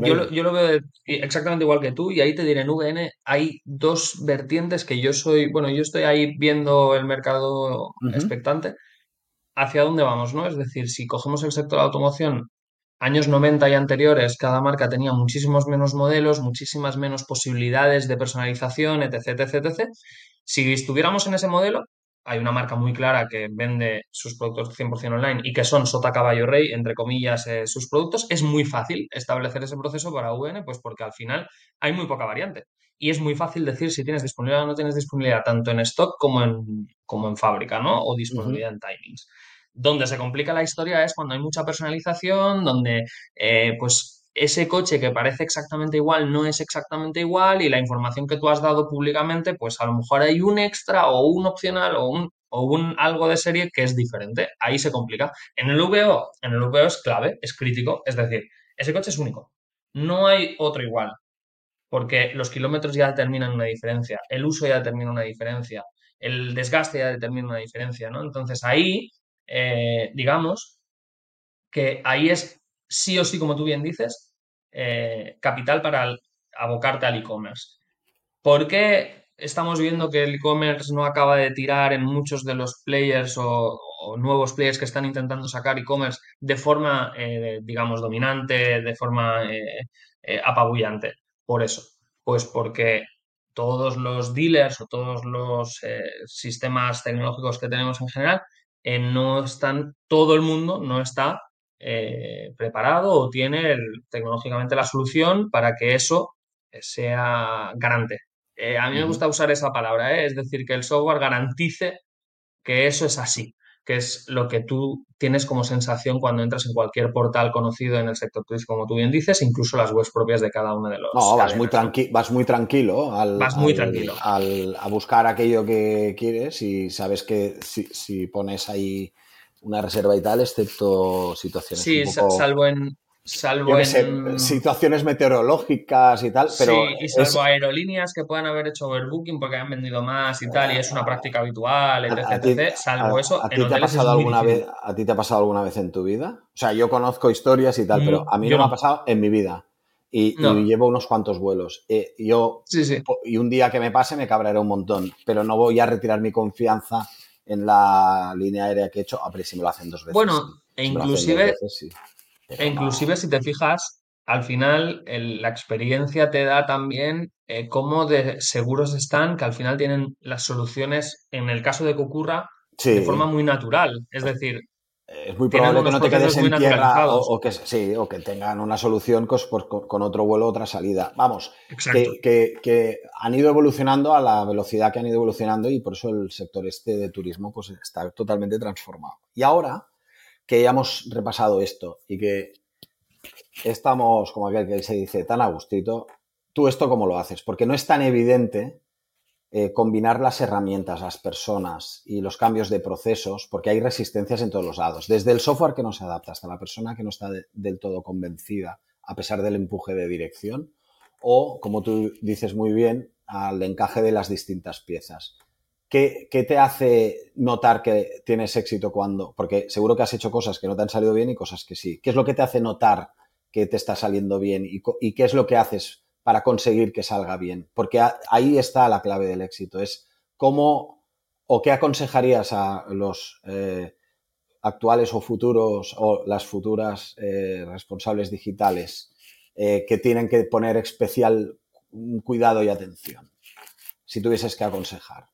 yo lo, veo exactamente igual que tú y ahí te diré, en VN hay dos vertientes que yo soy, bueno, yo estoy ahí viendo el mercado expectante, hacia dónde vamos, ¿no? Es decir, si cogemos el sector de automoción, años 90 y anteriores, cada marca tenía muchísimos menos modelos, muchísimas menos posibilidades de personalización, etc, etc, etc. Si estuviéramos en ese modelo, hay una marca muy clara que vende sus productos 100% online y que son Sota Caballo Rey, entre comillas, eh, sus productos, es muy fácil establecer ese proceso para VN, pues porque al final hay muy poca variante. Y es muy fácil decir si tienes disponibilidad o no tienes disponibilidad, tanto en stock como en, como en fábrica, ¿no? O disponibilidad en timings. Donde se complica la historia es cuando hay mucha personalización, donde eh, pues ese coche que parece exactamente igual no es exactamente igual y la información que tú has dado públicamente, pues a lo mejor hay un extra o un opcional o un, o un algo de serie que es diferente. Ahí se complica. En el VO, en el VO es clave, es crítico, es decir, ese coche es único. No hay otro igual, porque los kilómetros ya determinan una diferencia, el uso ya determina una diferencia, el desgaste ya determina una diferencia, ¿no? Entonces ahí, eh, digamos, que ahí es sí o sí, como tú bien dices, eh, capital para abocarte al e-commerce. ¿Por qué estamos viendo que el e-commerce no acaba de tirar en muchos de los players o, nuevos players que están intentando sacar e-commerce de forma, eh, digamos, dominante, de forma apabullante? Por eso, pues porque todos los dealers o todos los sistemas tecnológicos que tenemos en general no están, todo el mundo no está eh, preparado o tiene tecnológicamente la solución para que eso sea garante. Eh, a mí me gusta usar esa palabra, ¿eh? es decir, que el software garantice que eso es así, que es lo que tú tienes como sensación cuando entras en cualquier portal conocido en el sector turístico, como tú bien dices, incluso las webs propias de cada uno de los. No, vas muy, vas muy tranquilo al, vas muy tranquilo. a buscar aquello que quieres y sabes que si pones ahí una reserva y tal, excepto situaciones. Sí, salvo en. Salvo en... situaciones meteorológicas y tal, pero... Sí, y salvo aerolíneas que puedan haber hecho overbooking porque han vendido más y tal, y es una práctica habitual, etc, salvo eso, ¿a, ti te ha pasado alguna vez, ¿A ti te ha pasado alguna vez en tu vida? O sea, yo conozco historias y tal, pero mm, a mí no, me ha pasado en mi vida. y, llevo unos cuantos vuelos. Eh, yo, Y un día que me pase me cabraré un montón, pero no voy a retirar mi confianza en la línea aérea que he hecho. A ver si me lo hacen dos veces. Bueno, e inclusive, e inclusive si te fijas, al final la experiencia te da también eh, cómo de seguros están, que al final tienen las soluciones, en el caso de que ocurra, de forma muy natural. Es decir, es muy probable que no te quedes en tierra o, que, sí, o que tengan una solución con, con otro vuelo, otra salida. Vamos, que, que, han ido evolucionando a la velocidad que han ido evolucionando y por eso el sector este de turismo pues, está totalmente transformado. Y ahora que ya hemos repasado esto y que estamos, como aquel que se dice, tan a gustito, ¿tú esto cómo lo haces? Porque no es tan evidente eh, combinar las herramientas, las personas y los cambios de procesos, porque hay resistencias en todos los lados, desde el software que no se adapta hasta la persona que no está del todo convencida a pesar del empuje de dirección, o, como tú dices muy bien, al encaje de las distintas piezas. ¿Qué, te hace notar que tienes éxito cuando? Porque seguro que has hecho cosas que no te han salido bien y cosas que sí. ¿Qué es lo que te hace notar que te está saliendo bien y qué es lo que haces para conseguir que salga bien? Porque ahí está la clave del éxito, es cómo o qué aconsejarías a los eh, actuales o futuros o las futuras eh, responsables digitales eh, que tienen que poner especial cuidado y atención, si tuvieses que aconsejar.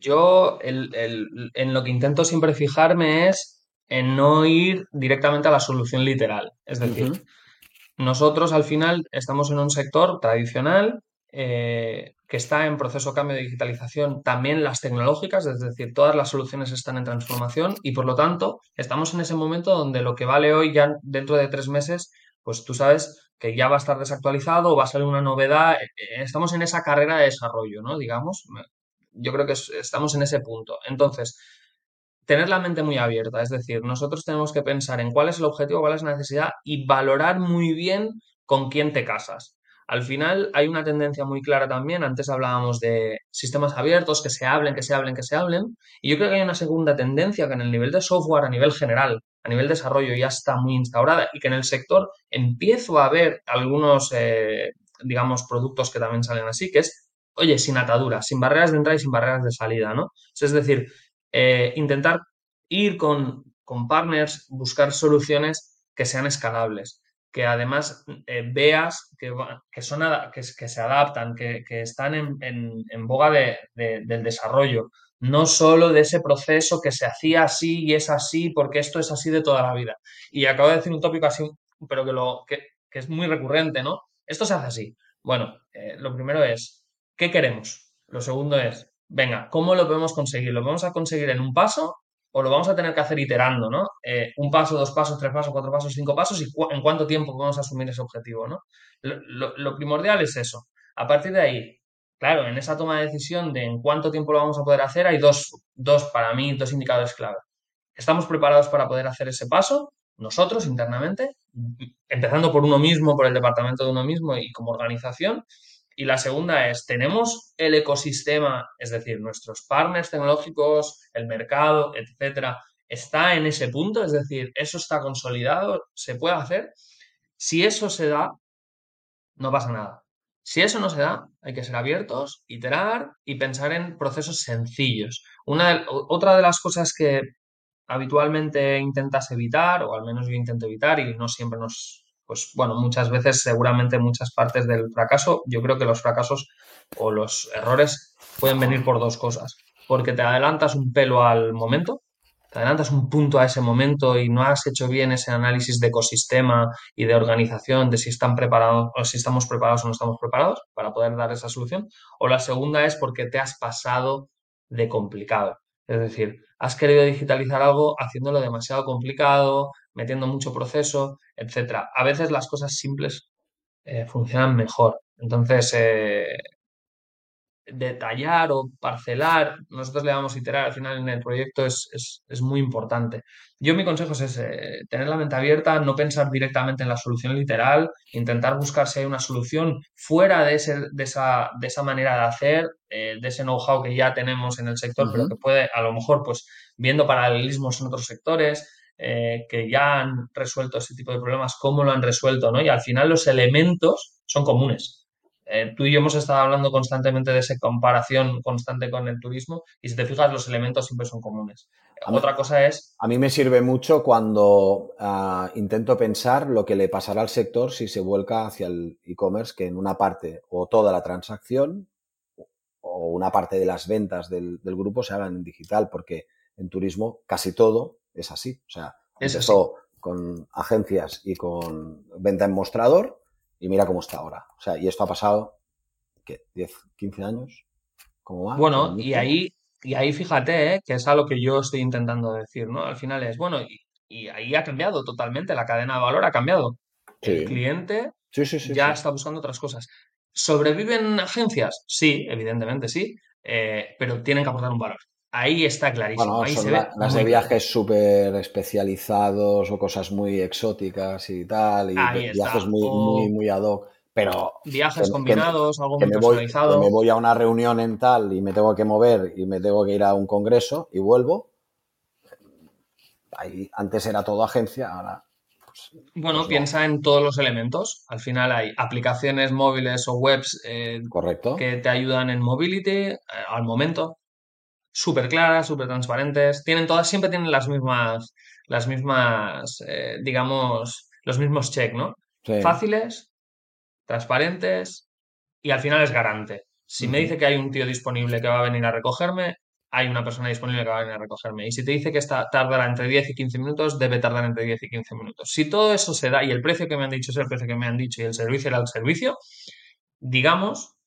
Yo en lo que intento siempre fijarme es en no ir directamente a la solución literal. Es decir, nosotros al final estamos en un sector tradicional eh, que está en proceso de cambio de digitalización, también las tecnológicas, es decir, todas las soluciones están en transformación y por lo tanto estamos en ese momento donde lo que vale hoy ya dentro de tres meses, pues tú sabes que ya va a estar desactualizado o va a salir una novedad. Eh, eh, estamos en esa carrera de desarrollo, ¿no? Digamos, yo creo que estamos en ese punto. Entonces, tener la mente muy abierta, es decir, nosotros tenemos que pensar en cuál es el objetivo, cuál es la necesidad y valorar muy bien con quién te casas. Al final hay una tendencia muy clara también, antes hablábamos de sistemas abiertos, que se hablen, que se hablen, que se hablen, y yo creo que hay una segunda tendencia que en el nivel de software, a nivel general, a nivel de desarrollo ya está muy instaurada y que en el sector empiezo a ver algunos, eh, digamos, productos que también salen así, que es, oye, sin ataduras, sin barreras de entrada y sin barreras de salida, ¿no? Es decir, eh, intentar ir con, partners, buscar soluciones que sean escalables, que además eh, veas que, que, son, que, que, se adaptan, que, están en, boga del desarrollo, no solo de ese proceso que se hacía así y es así porque esto es así de toda la vida. Y acabo de decir un tópico así, pero que, lo, que, es muy recurrente, ¿no? Esto se hace así. Bueno, eh, lo primero es, ¿qué queremos? Lo segundo es, venga, ¿cómo lo podemos conseguir? ¿Lo vamos a conseguir en un paso o lo vamos a tener que hacer iterando, ¿no? Eh, un paso, dos pasos, tres pasos, cuatro pasos, cinco pasos y en cuánto tiempo podemos asumir ese objetivo, ¿no? Lo, primordial es eso. A partir de ahí, claro, en esa toma de decisión de en cuánto tiempo lo vamos a poder hacer, hay dos, dos para mí, dos indicadores clave. ¿Estamos preparados para poder hacer ese paso? Nosotros internamente, empezando por uno mismo, por el departamento de uno mismo y como organización, y la segunda es, ¿tenemos el ecosistema, es decir, nuestros partners tecnológicos, el mercado, etcétera, está en ese punto? Es decir, ¿eso está consolidado? ¿Se puede hacer? Si eso se da, no pasa nada. Si eso no se da, hay que ser abiertos, iterar y pensar en procesos sencillos. Una, otra de las cosas que habitualmente intentas evitar, o al menos yo intento evitar y no siempre nos pues bueno, muchas veces, seguramente muchas partes del fracaso, yo creo que los fracasos o los errores pueden venir por dos cosas. Porque te adelantas un pelo al momento, te adelantas un punto a ese momento y no has hecho bien ese análisis de ecosistema y de organización de si están preparados o si estamos preparados o no estamos preparados para poder dar esa solución. O la segunda es porque te has pasado de complicado. Es decir, has querido digitalizar algo haciéndolo demasiado complicado, metiendo mucho proceso, etcétera. A veces las cosas simples eh, funcionan mejor. Entonces, eh, detallar o parcelar, nosotros le vamos a iterar al final en el proyecto es, muy importante. Yo mi consejo es tener la mente abierta, no pensar directamente en la solución literal, intentar buscar si hay una solución fuera de, ese, de, esa, de esa manera de hacer, eh, de ese know-how que ya tenemos en el sector, pero que puede a lo mejor, pues viendo paralelismos en otros sectores, eh, que ya han resuelto ese tipo de problemas, cómo lo han resuelto, ¿no? Y al final los elementos son comunes. Eh, tú y yo hemos estado hablando constantemente de esa comparación constante con el turismo y si te fijas los elementos siempre son comunes. Otra cosa es... A mí me sirve mucho cuando uh, intento pensar lo que le pasará al sector si se vuelca hacia el e-commerce, que en una parte o toda la transacción o una parte de las ventas del, del, grupo se hagan en digital, porque en turismo casi todo es así. O sea, es empezó con agencias y con venta en mostrador y mira cómo está ahora. O sea, y esto ha pasado, ¿qué? ¿10, 15 años? ¿Cómo va? Bueno, y ahí, y ahí fíjate, ¿eh? que es a lo que yo estoy intentando decir, ¿no? Al final es, bueno, y, y ahí ha cambiado totalmente, la cadena de valor ha cambiado. El cliente ya está buscando otras cosas. ¿Sobreviven agencias? Sí, evidentemente sí, eh, pero tienen que aportar un valor. Ahí está clarísimo. Ahí son las de viajes súper especializados o cosas muy exóticas y tal, y viajes muy, muy, muy ad hoc. Pero viajes combinados, algo muy personalizado. me voy a una reunión en tal y me tengo que mover y me tengo que ir a un congreso y vuelvo. Ahí, antes era todo agencia, ahora pues, bueno, pues piensa en todos los elementos. Al final hay aplicaciones móviles o webs eh, que te ayudan en mobility eh, al momento súper claras, súper transparentes. Tienen todas, siempre tienen las mismas, las mismas, eh, digamos, los mismos check, ¿no? Fáciles, transparentes y al final es garante. Si me dice que hay un tío disponible que va a venir a recogerme, hay una persona disponible que va a venir a recogerme. Y si te dice que está, tardará entre 10 y 15 minutos, debe tardar entre 10 y 15 minutos. Si todo eso se da y el precio que me han dicho es el precio que me han dicho y el servicio era el servicio, digamos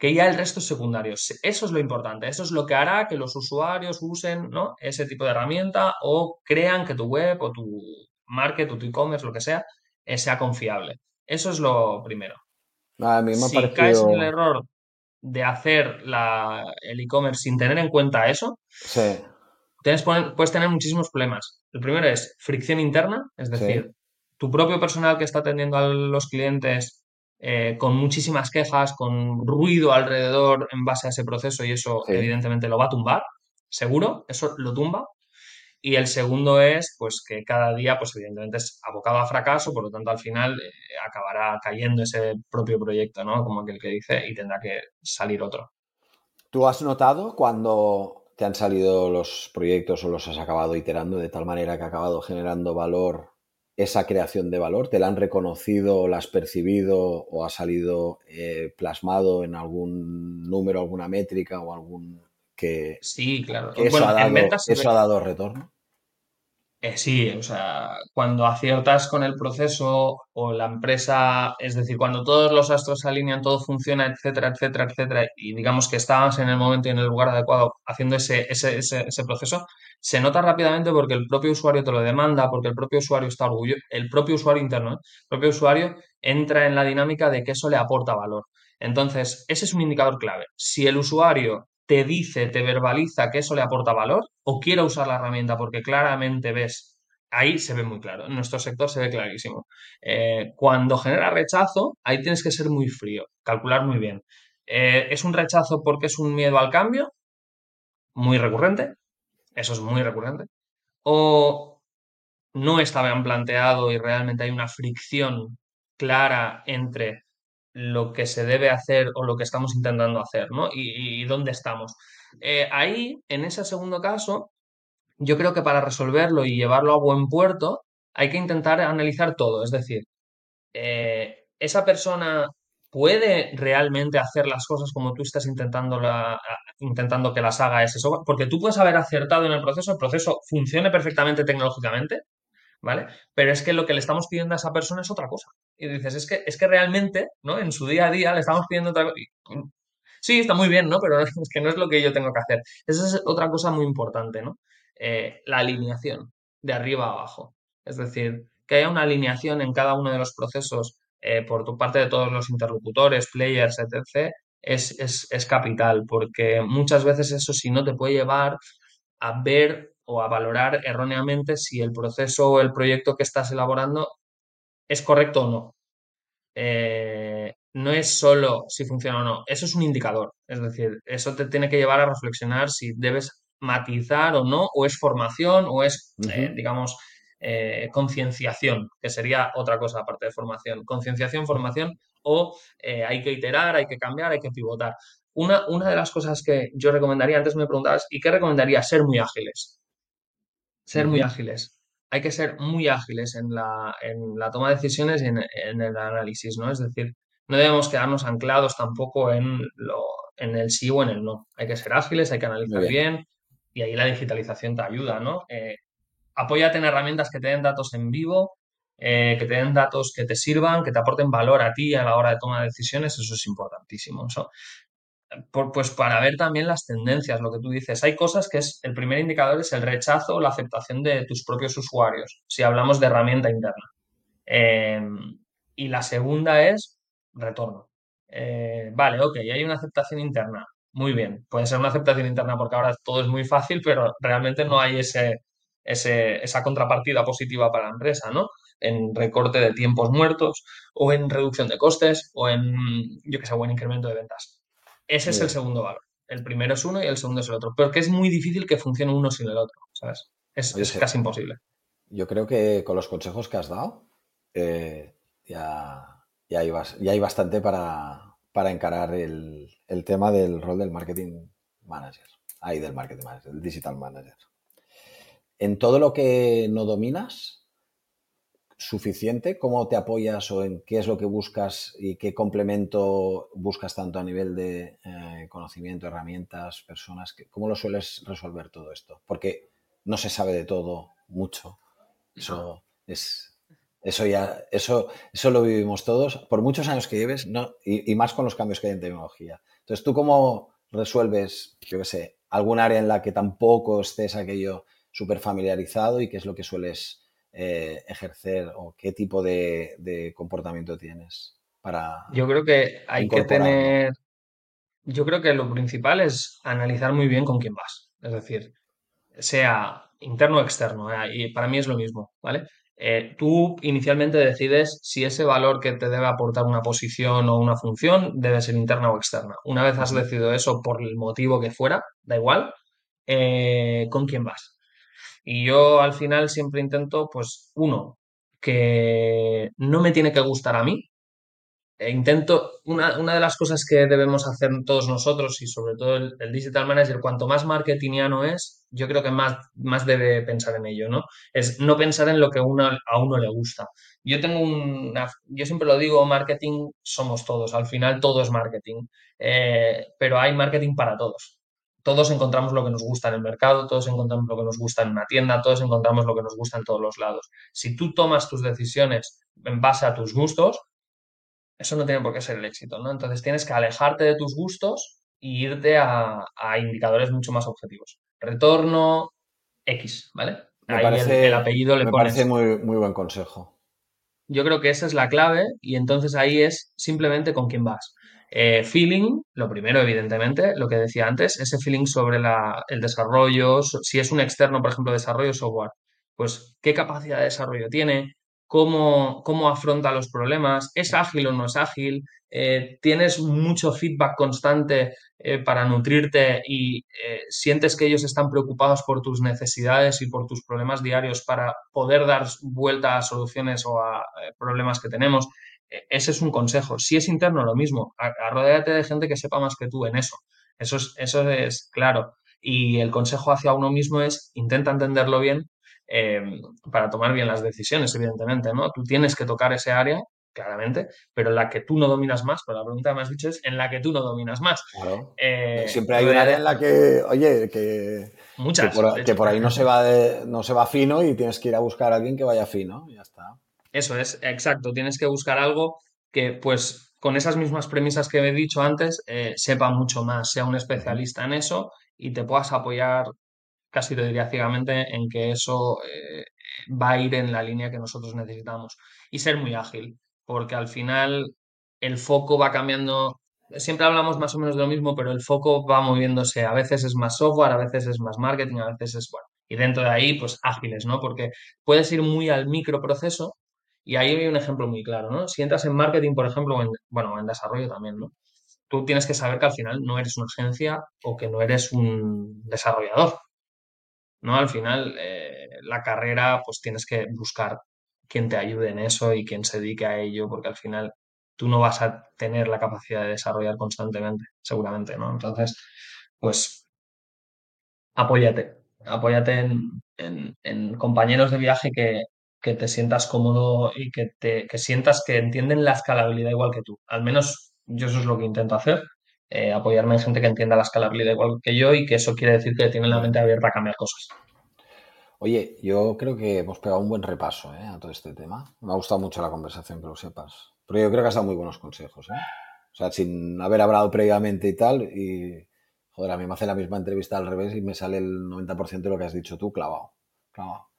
que ya el resto es secundario. Eso es lo importante, eso es lo que hará que los usuarios usen ¿no? ese tipo de herramienta o crean que tu web o tu market o tu e-commerce, lo que sea, eh, sea confiable. Eso es lo primero. A mí me si caes en el error de hacer el e-commerce sin tener en cuenta eso, puedes tener muchísimos problemas. El primero es fricción interna, es decir, tu propio personal que está atendiendo a los clientes eh, con muchísimas quejas, con ruido alrededor en base a ese proceso y eso evidentemente lo va a tumbar, seguro, eso lo tumba. Y el segundo es, pues, que cada día, pues, evidentemente es abocado a fracaso, por lo tanto, al final eh, acabará cayendo ese propio proyecto, ¿no? Como aquel que dice, y tendrá que salir otro. ¿Tú has notado cuando te han salido los proyectos o los has acabado iterando de tal manera que ha acabado generando valor esa creación de valor? ¿Te la han reconocido, la has percibido o ha salido eh, plasmado en algún número, alguna métrica o algún que, sí, claro. eso, ha, dado, eso ha dado retorno? Eh, sí, o sea, cuando aciertas con el proceso o la empresa, es decir, cuando todos los astros se alinean, todo funciona, etcétera, etcétera, etcétera, y digamos que estabas en el momento y en el lugar adecuado haciendo ese, ese, ese, proceso, se nota rápidamente porque el propio usuario te lo demanda, porque el propio usuario está orgulloso, el propio usuario interno, ¿eh? el propio usuario entra en la dinámica de que eso le aporta valor. Entonces, ese es un indicador clave. Si el usuario te dice, te verbaliza que eso le aporta valor o quiere usar la herramienta porque claramente ves, ahí se ve muy claro, en nuestro sector se ve clarísimo. Eh, cuando genera rechazo, ahí tienes que ser muy frío, calcular muy bien. Eh, ¿Es un rechazo porque es un miedo al cambio? Muy recurrente, eso es muy recurrente. O no está bien planteado y realmente hay una fricción clara entre lo que se debe hacer o lo que estamos intentando hacer, ¿no? Y, dónde estamos. Eh, ahí, en ese segundo caso, yo creo que para resolverlo y llevarlo a buen puerto, hay que intentar analizar todo. Es decir, eh, esa persona puede realmente hacer las cosas como tú estás intentando, intentando que las haga ese software, porque tú puedes haber acertado en el proceso, el proceso funcione perfectamente tecnológicamente, ¿vale? Pero es que lo que le estamos pidiendo a esa persona es otra cosa. Y dices, es que, es que realmente, ¿no? En su día a día le estamos pidiendo otra cosa. Sí, está muy bien, ¿no? Pero es que no es lo que yo tengo que hacer. Esa es otra cosa muy importante, ¿no? Eh, la alineación de arriba a abajo. Es decir, que haya una alineación en cada uno de los procesos eh, por tu parte de todos los interlocutores, players, etc., es, es, es capital, porque muchas veces eso sí no te puede llevar a ver o a valorar erróneamente si el proceso o el proyecto que estás elaborando es correcto o no. Eh, no es solo si funciona o no, eso es un indicador. Es decir, eso te tiene que llevar a reflexionar si debes matizar o no, o es formación, o es, eh, digamos, eh, concienciación, que sería otra cosa aparte de formación. Concienciación, formación, o hay que iterar, hay que cambiar, hay que pivotar. Una, una de las cosas que yo recomendaría, antes me preguntabas, ¿y qué recomendaría? Ser muy ágiles. Ser muy ágiles hay que ser muy ágiles en la, en la toma de decisiones y en, el análisis, ¿no? Es decir, no debemos quedarnos anclados tampoco en, lo, en el sí o en el no. Hay que ser ágiles, hay que analizar bien. y ahí la digitalización te ayuda, ¿no? Eh, apóyate en herramientas que te den datos en vivo, eh, que te den datos que te sirvan, que te aporten valor a ti a la hora de toma de decisiones, eso es importantísimo. Eso pues para ver también las tendencias, lo que tú dices. Hay cosas que es, el primer indicador es el rechazo o la aceptación de tus propios usuarios, si hablamos de herramienta interna. Em, y la segunda es retorno. Eh, vale, ok, hay una aceptación interna. Muy bien, puede ser una aceptación interna porque ahora todo es muy fácil, pero realmente no hay ese, ese, esa contrapartida positiva para la empresa, ¿no? En recorte de tiempos muertos o en reducción de costes o en, yo que sé, buen incremento de ventas. Ese es el segundo valor. El primero es uno y el segundo es el otro. Porque es muy difícil que funcione uno sin el otro, ¿sabes? Es, casi imposible. Yo creo que con los consejos que has dado, eh, ya, ya, hay, ya, hay, bastante para, encarar el, el, tema del rol del marketing manager. Ahí del marketing manager, del digital manager. En todo lo que no dominas, suficiente? ¿Cómo te apoyas o en qué es lo que buscas y qué complemento buscas tanto a nivel de eh, conocimiento, herramientas, personas? ¿Cómo lo sueles resolver todo esto? Porque no se sabe de todo mucho. Eso es. Eso ya, eso, eso lo vivimos todos, por muchos años que lleves, no, y, más con los cambios que hay en tecnología. Entonces, ¿tú cómo resuelves, yo qué sé, algún área en la que tampoco estés aquello súper familiarizado y qué es lo que sueles eh, ejercer o qué tipo de, comportamiento tienes para... Yo creo que hay que tener... Yo creo que lo principal es analizar muy bien con quién vas. Es decir, sea interno o externo, eh, y para mí es lo mismo, ¿vale? Eh, tú inicialmente decides si ese valor que te debe aportar una posición o una función debe ser interna o externa. Una vez has decidido eso por el motivo que fuera, da igual, ¿con quién vas? Y yo al final siempre intento, pues, uno, que no me tiene que gustar a mí. E intento, una, una, de las cosas que debemos hacer todos nosotros y sobre todo el, digital manager, cuanto más marketingiano es, yo creo que más, más debe pensar en ello, ¿no? Es no pensar en lo que uno, a uno le gusta. Yo tengo una, yo siempre lo digo, marketing somos todos, al final todo es marketing, eh, pero hay marketing para todos todos encontramos lo que nos gusta en el mercado, todos encontramos lo que nos gusta en una tienda, todos encontramos lo que nos gusta en todos los lados. Si tú tomas tus decisiones en base a tus gustos, eso no tiene por qué ser el éxito, ¿no? Entonces tienes que alejarte de tus gustos e irte a, indicadores mucho más objetivos. Retorno X, ¿vale? Me parece, el, apellido le me parece muy, muy buen consejo. Yo creo que esa es la clave y entonces ahí es simplemente con quién vas. Eh, feeling, lo primero, evidentemente, lo que decía antes, ese feeling sobre el desarrollo, si es un externo, por ejemplo, desarrollo software, pues qué capacidad de desarrollo tiene, cómo, cómo afronta los problemas, es ágil o no es ágil, eh, tienes mucho feedback constante eh, para nutrirte y sientes que ellos están preocupados por tus necesidades y por tus problemas diarios para poder dar vuelta a soluciones o a problemas que tenemos. E, ese es un consejo. Si es interno, lo mismo. Arrodéate de gente que sepa más que tú en eso. Eso es, eso es claro. Y el consejo hacia uno mismo es intenta entenderlo bien em, para tomar bien las decisiones, evidentemente, ¿no? Tú tienes que tocar ese área, claramente, pero en la que tú no dominas más, pero la pregunta que me has dicho es en la que tú no dominas más. Claro. Eh, Siempre hay un área en la que, oye, que, muchas, que, por, ahí no se, va no se va fino y tienes que ir a buscar a alguien que vaya fino, ya está. Eso es, exacto. Tienes que buscar algo que, pues, con esas mismas premisas que he dicho antes, eh, sepa mucho más, sea un especialista en eso y te puedas apoyar, casi te diría ciegamente, en que eso eh, va a ir en la línea que nosotros necesitamos. Y ser muy ágil, porque al final el foco va cambiando. Siempre hablamos más o menos de lo mismo, pero el foco va moviéndose. A veces es más software, a veces es más marketing, a veces es, bueno, y dentro de ahí, pues ágiles, ¿no? Porque puedes ir muy al microproceso y ahí hay un ejemplo muy claro, ¿no? Si entras en marketing, por ejemplo, en, bueno, en desarrollo también, ¿no? Tú tienes que saber que al final no eres una agencia o que no eres un desarrollador. ¿no? Al final, eh, la carrera, pues tienes que buscar quien te ayude en eso y quien se dedique a ello, porque al final tú no vas a tener la capacidad de desarrollar constantemente, seguramente, ¿no? Entonces, pues apóyate, apóyate en, compañeros de viaje que, te sientas cómodo y que, te, que sientas que entienden la escalabilidad igual que tú. Al menos yo eso es lo que intento hacer, eh, apoyarme en gente que entienda la escalabilidad igual que yo y que eso quiere decir que tienen la mente abierta a cambiar cosas. Oye, yo creo que hemos pegado un buen repaso ¿eh? a todo este tema. Me ha gustado mucho la conversación, que lo sepas. Pero yo creo que has dado muy buenos consejos. ¿eh? O sea, sin haber hablado previamente y tal, y joder, a mí me hace la misma entrevista al revés y me sale el 90% de lo que has dicho tú clavado. clavado.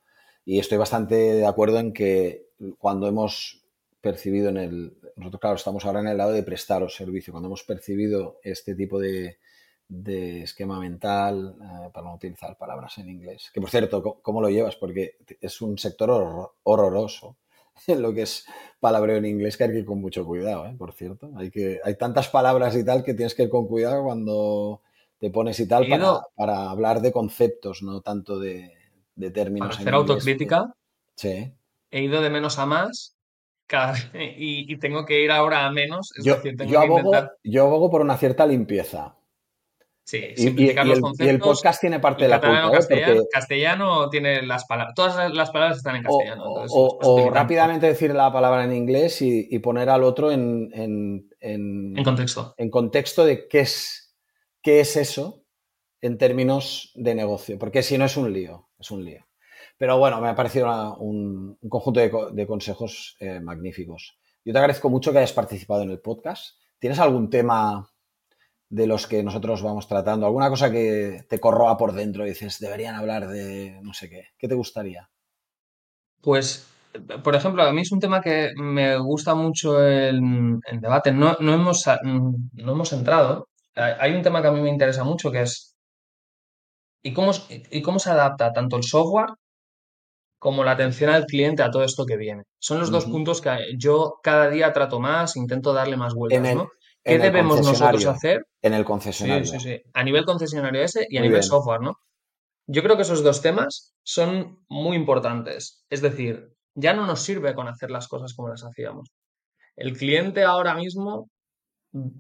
Y estoy bastante de acuerdo en que cuando hemos percibido en el... Nosotros, claro, estamos ahora en el lado de prestaros servicio. Cuando hemos percibido este tipo de, de esquema mental, eh, para no utilizar palabras en inglés. Que por cierto, ¿cómo lo llevas? Porque es un sector horroroso en lo que es palabreo en inglés que hay que ir con mucho cuidado, ¿eh? por cierto. Hay, que, hay tantas palabras y tal que tienes que ir con cuidado cuando te pones y tal para, para, hablar de conceptos, no tanto de, de términos. Para hacer autocrítica, sí. he ido de menos a más y, y, tengo que ir ahora a menos. yo, yo, abogo, yo abogo por una cierta limpieza. Sí, simplificar y, los el, conceptos. y el podcast tiene parte de la culpa. ¿eh? Castellano, castellano, tiene las palabras. Todas las palabras están en castellano. O, rápidamente decir la palabra en inglés y, poner al otro en, en, en, contexto. En contexto de qué es, qué es eso en términos de negocio. Porque si no es un lío, es un lío. Pero bueno, me ha parecido un, conjunto de, consejos eh, magníficos. Yo te agradezco mucho que hayas participado en el podcast. ¿Tienes algún tema de los que nosotros vamos tratando? ¿Alguna cosa que te corroa por dentro y dices, deberían hablar de no sé qué? ¿Qué te gustaría? Pues, por ejemplo, a mí es un tema que me gusta mucho en, debate. No, hemos, no hemos entrado. Hay un tema que a mí me interesa mucho que es ¿y cómo, y cómo se adapta tanto el software como la atención al cliente a todo esto que viene. Son los dos puntos que yo cada día trato más, intento darle más vueltas, ¿no? ¿Qué debemos nosotros hacer? En el concesionario. Sí, sí, sí. A nivel concesionario ese y a nivel software, ¿no? Yo creo que esos dos temas son muy importantes. Es decir, ya no nos sirve con hacer las cosas como las hacíamos. El cliente ahora mismo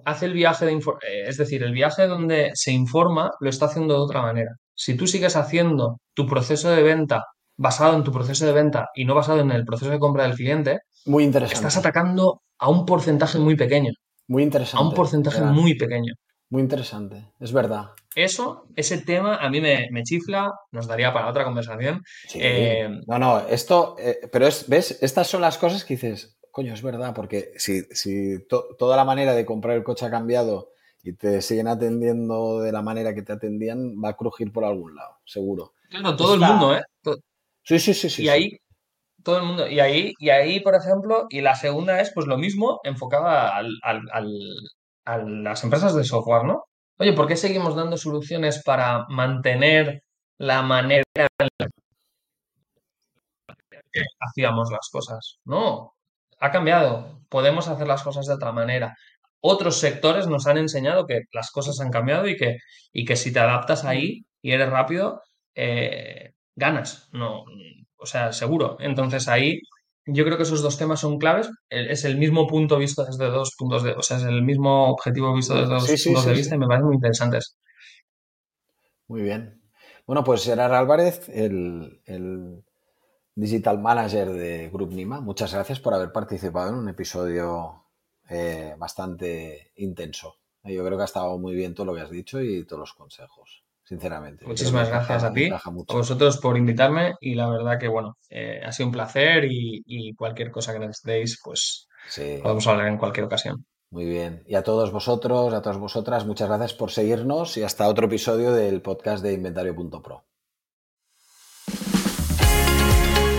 hace el viaje de eh, es decir, el viaje donde se informa lo está haciendo de otra manera. Si tú sigues haciendo tu proceso de venta basado en tu proceso de venta y no basado en el proceso de compra del cliente, muy interesante. estás atacando a un porcentaje muy pequeño. Muy interesante. A un porcentaje muy pequeño. Muy interesante, es verdad. Eso, ese tema a mí me, chifla, nos daría para otra conversación. Eh, no, no, esto, eh, pero es, ¿ves? Estas son las cosas que dices, coño, es verdad, porque si, si toda la manera de comprar el coche ha cambiado y te siguen atendiendo de la manera que te atendían, va a crujir por algún lado, seguro. Claro, todo el mundo, ¿eh? Sí, sí, sí, sí. Y ahí, todo el mundo. Y ahí, y ahí, por ejemplo, y la segunda es pues lo mismo enfocada al, a las empresas de software, ¿no? Oye, ¿por qué seguimos dando soluciones para mantener la manera en la que hacíamos las cosas? No, ha cambiado. Podemos hacer las cosas de otra manera. Otros sectores nos han enseñado que las cosas han cambiado y que, y que si te adaptas ahí y eres rápido, eh, ganas. No, o sea, seguro. Entonces ahí yo creo que esos dos temas son claves. Es el mismo punto visto desde dos puntos de, o sea, es el mismo objetivo visto desde dos puntos de vista y me parecen muy interesantes. Muy bien. Bueno, pues Gerard Álvarez, el, Digital Manager de Group Nima, muchas gracias por haber participado en un episodio eh, bastante intenso. Yo creo que ha estado muy bien todo lo que has dicho y todos los consejos sinceramente. Muchísimas gracias a ti, a vosotros por invitarme y la verdad que, bueno, eh, ha sido un placer y, cualquier cosa que necesitéis, pues podemos hablar en cualquier ocasión. Muy bien. Y a todos vosotros, a todas vosotras, muchas gracias por seguirnos y hasta otro episodio del podcast de Inventario.pro.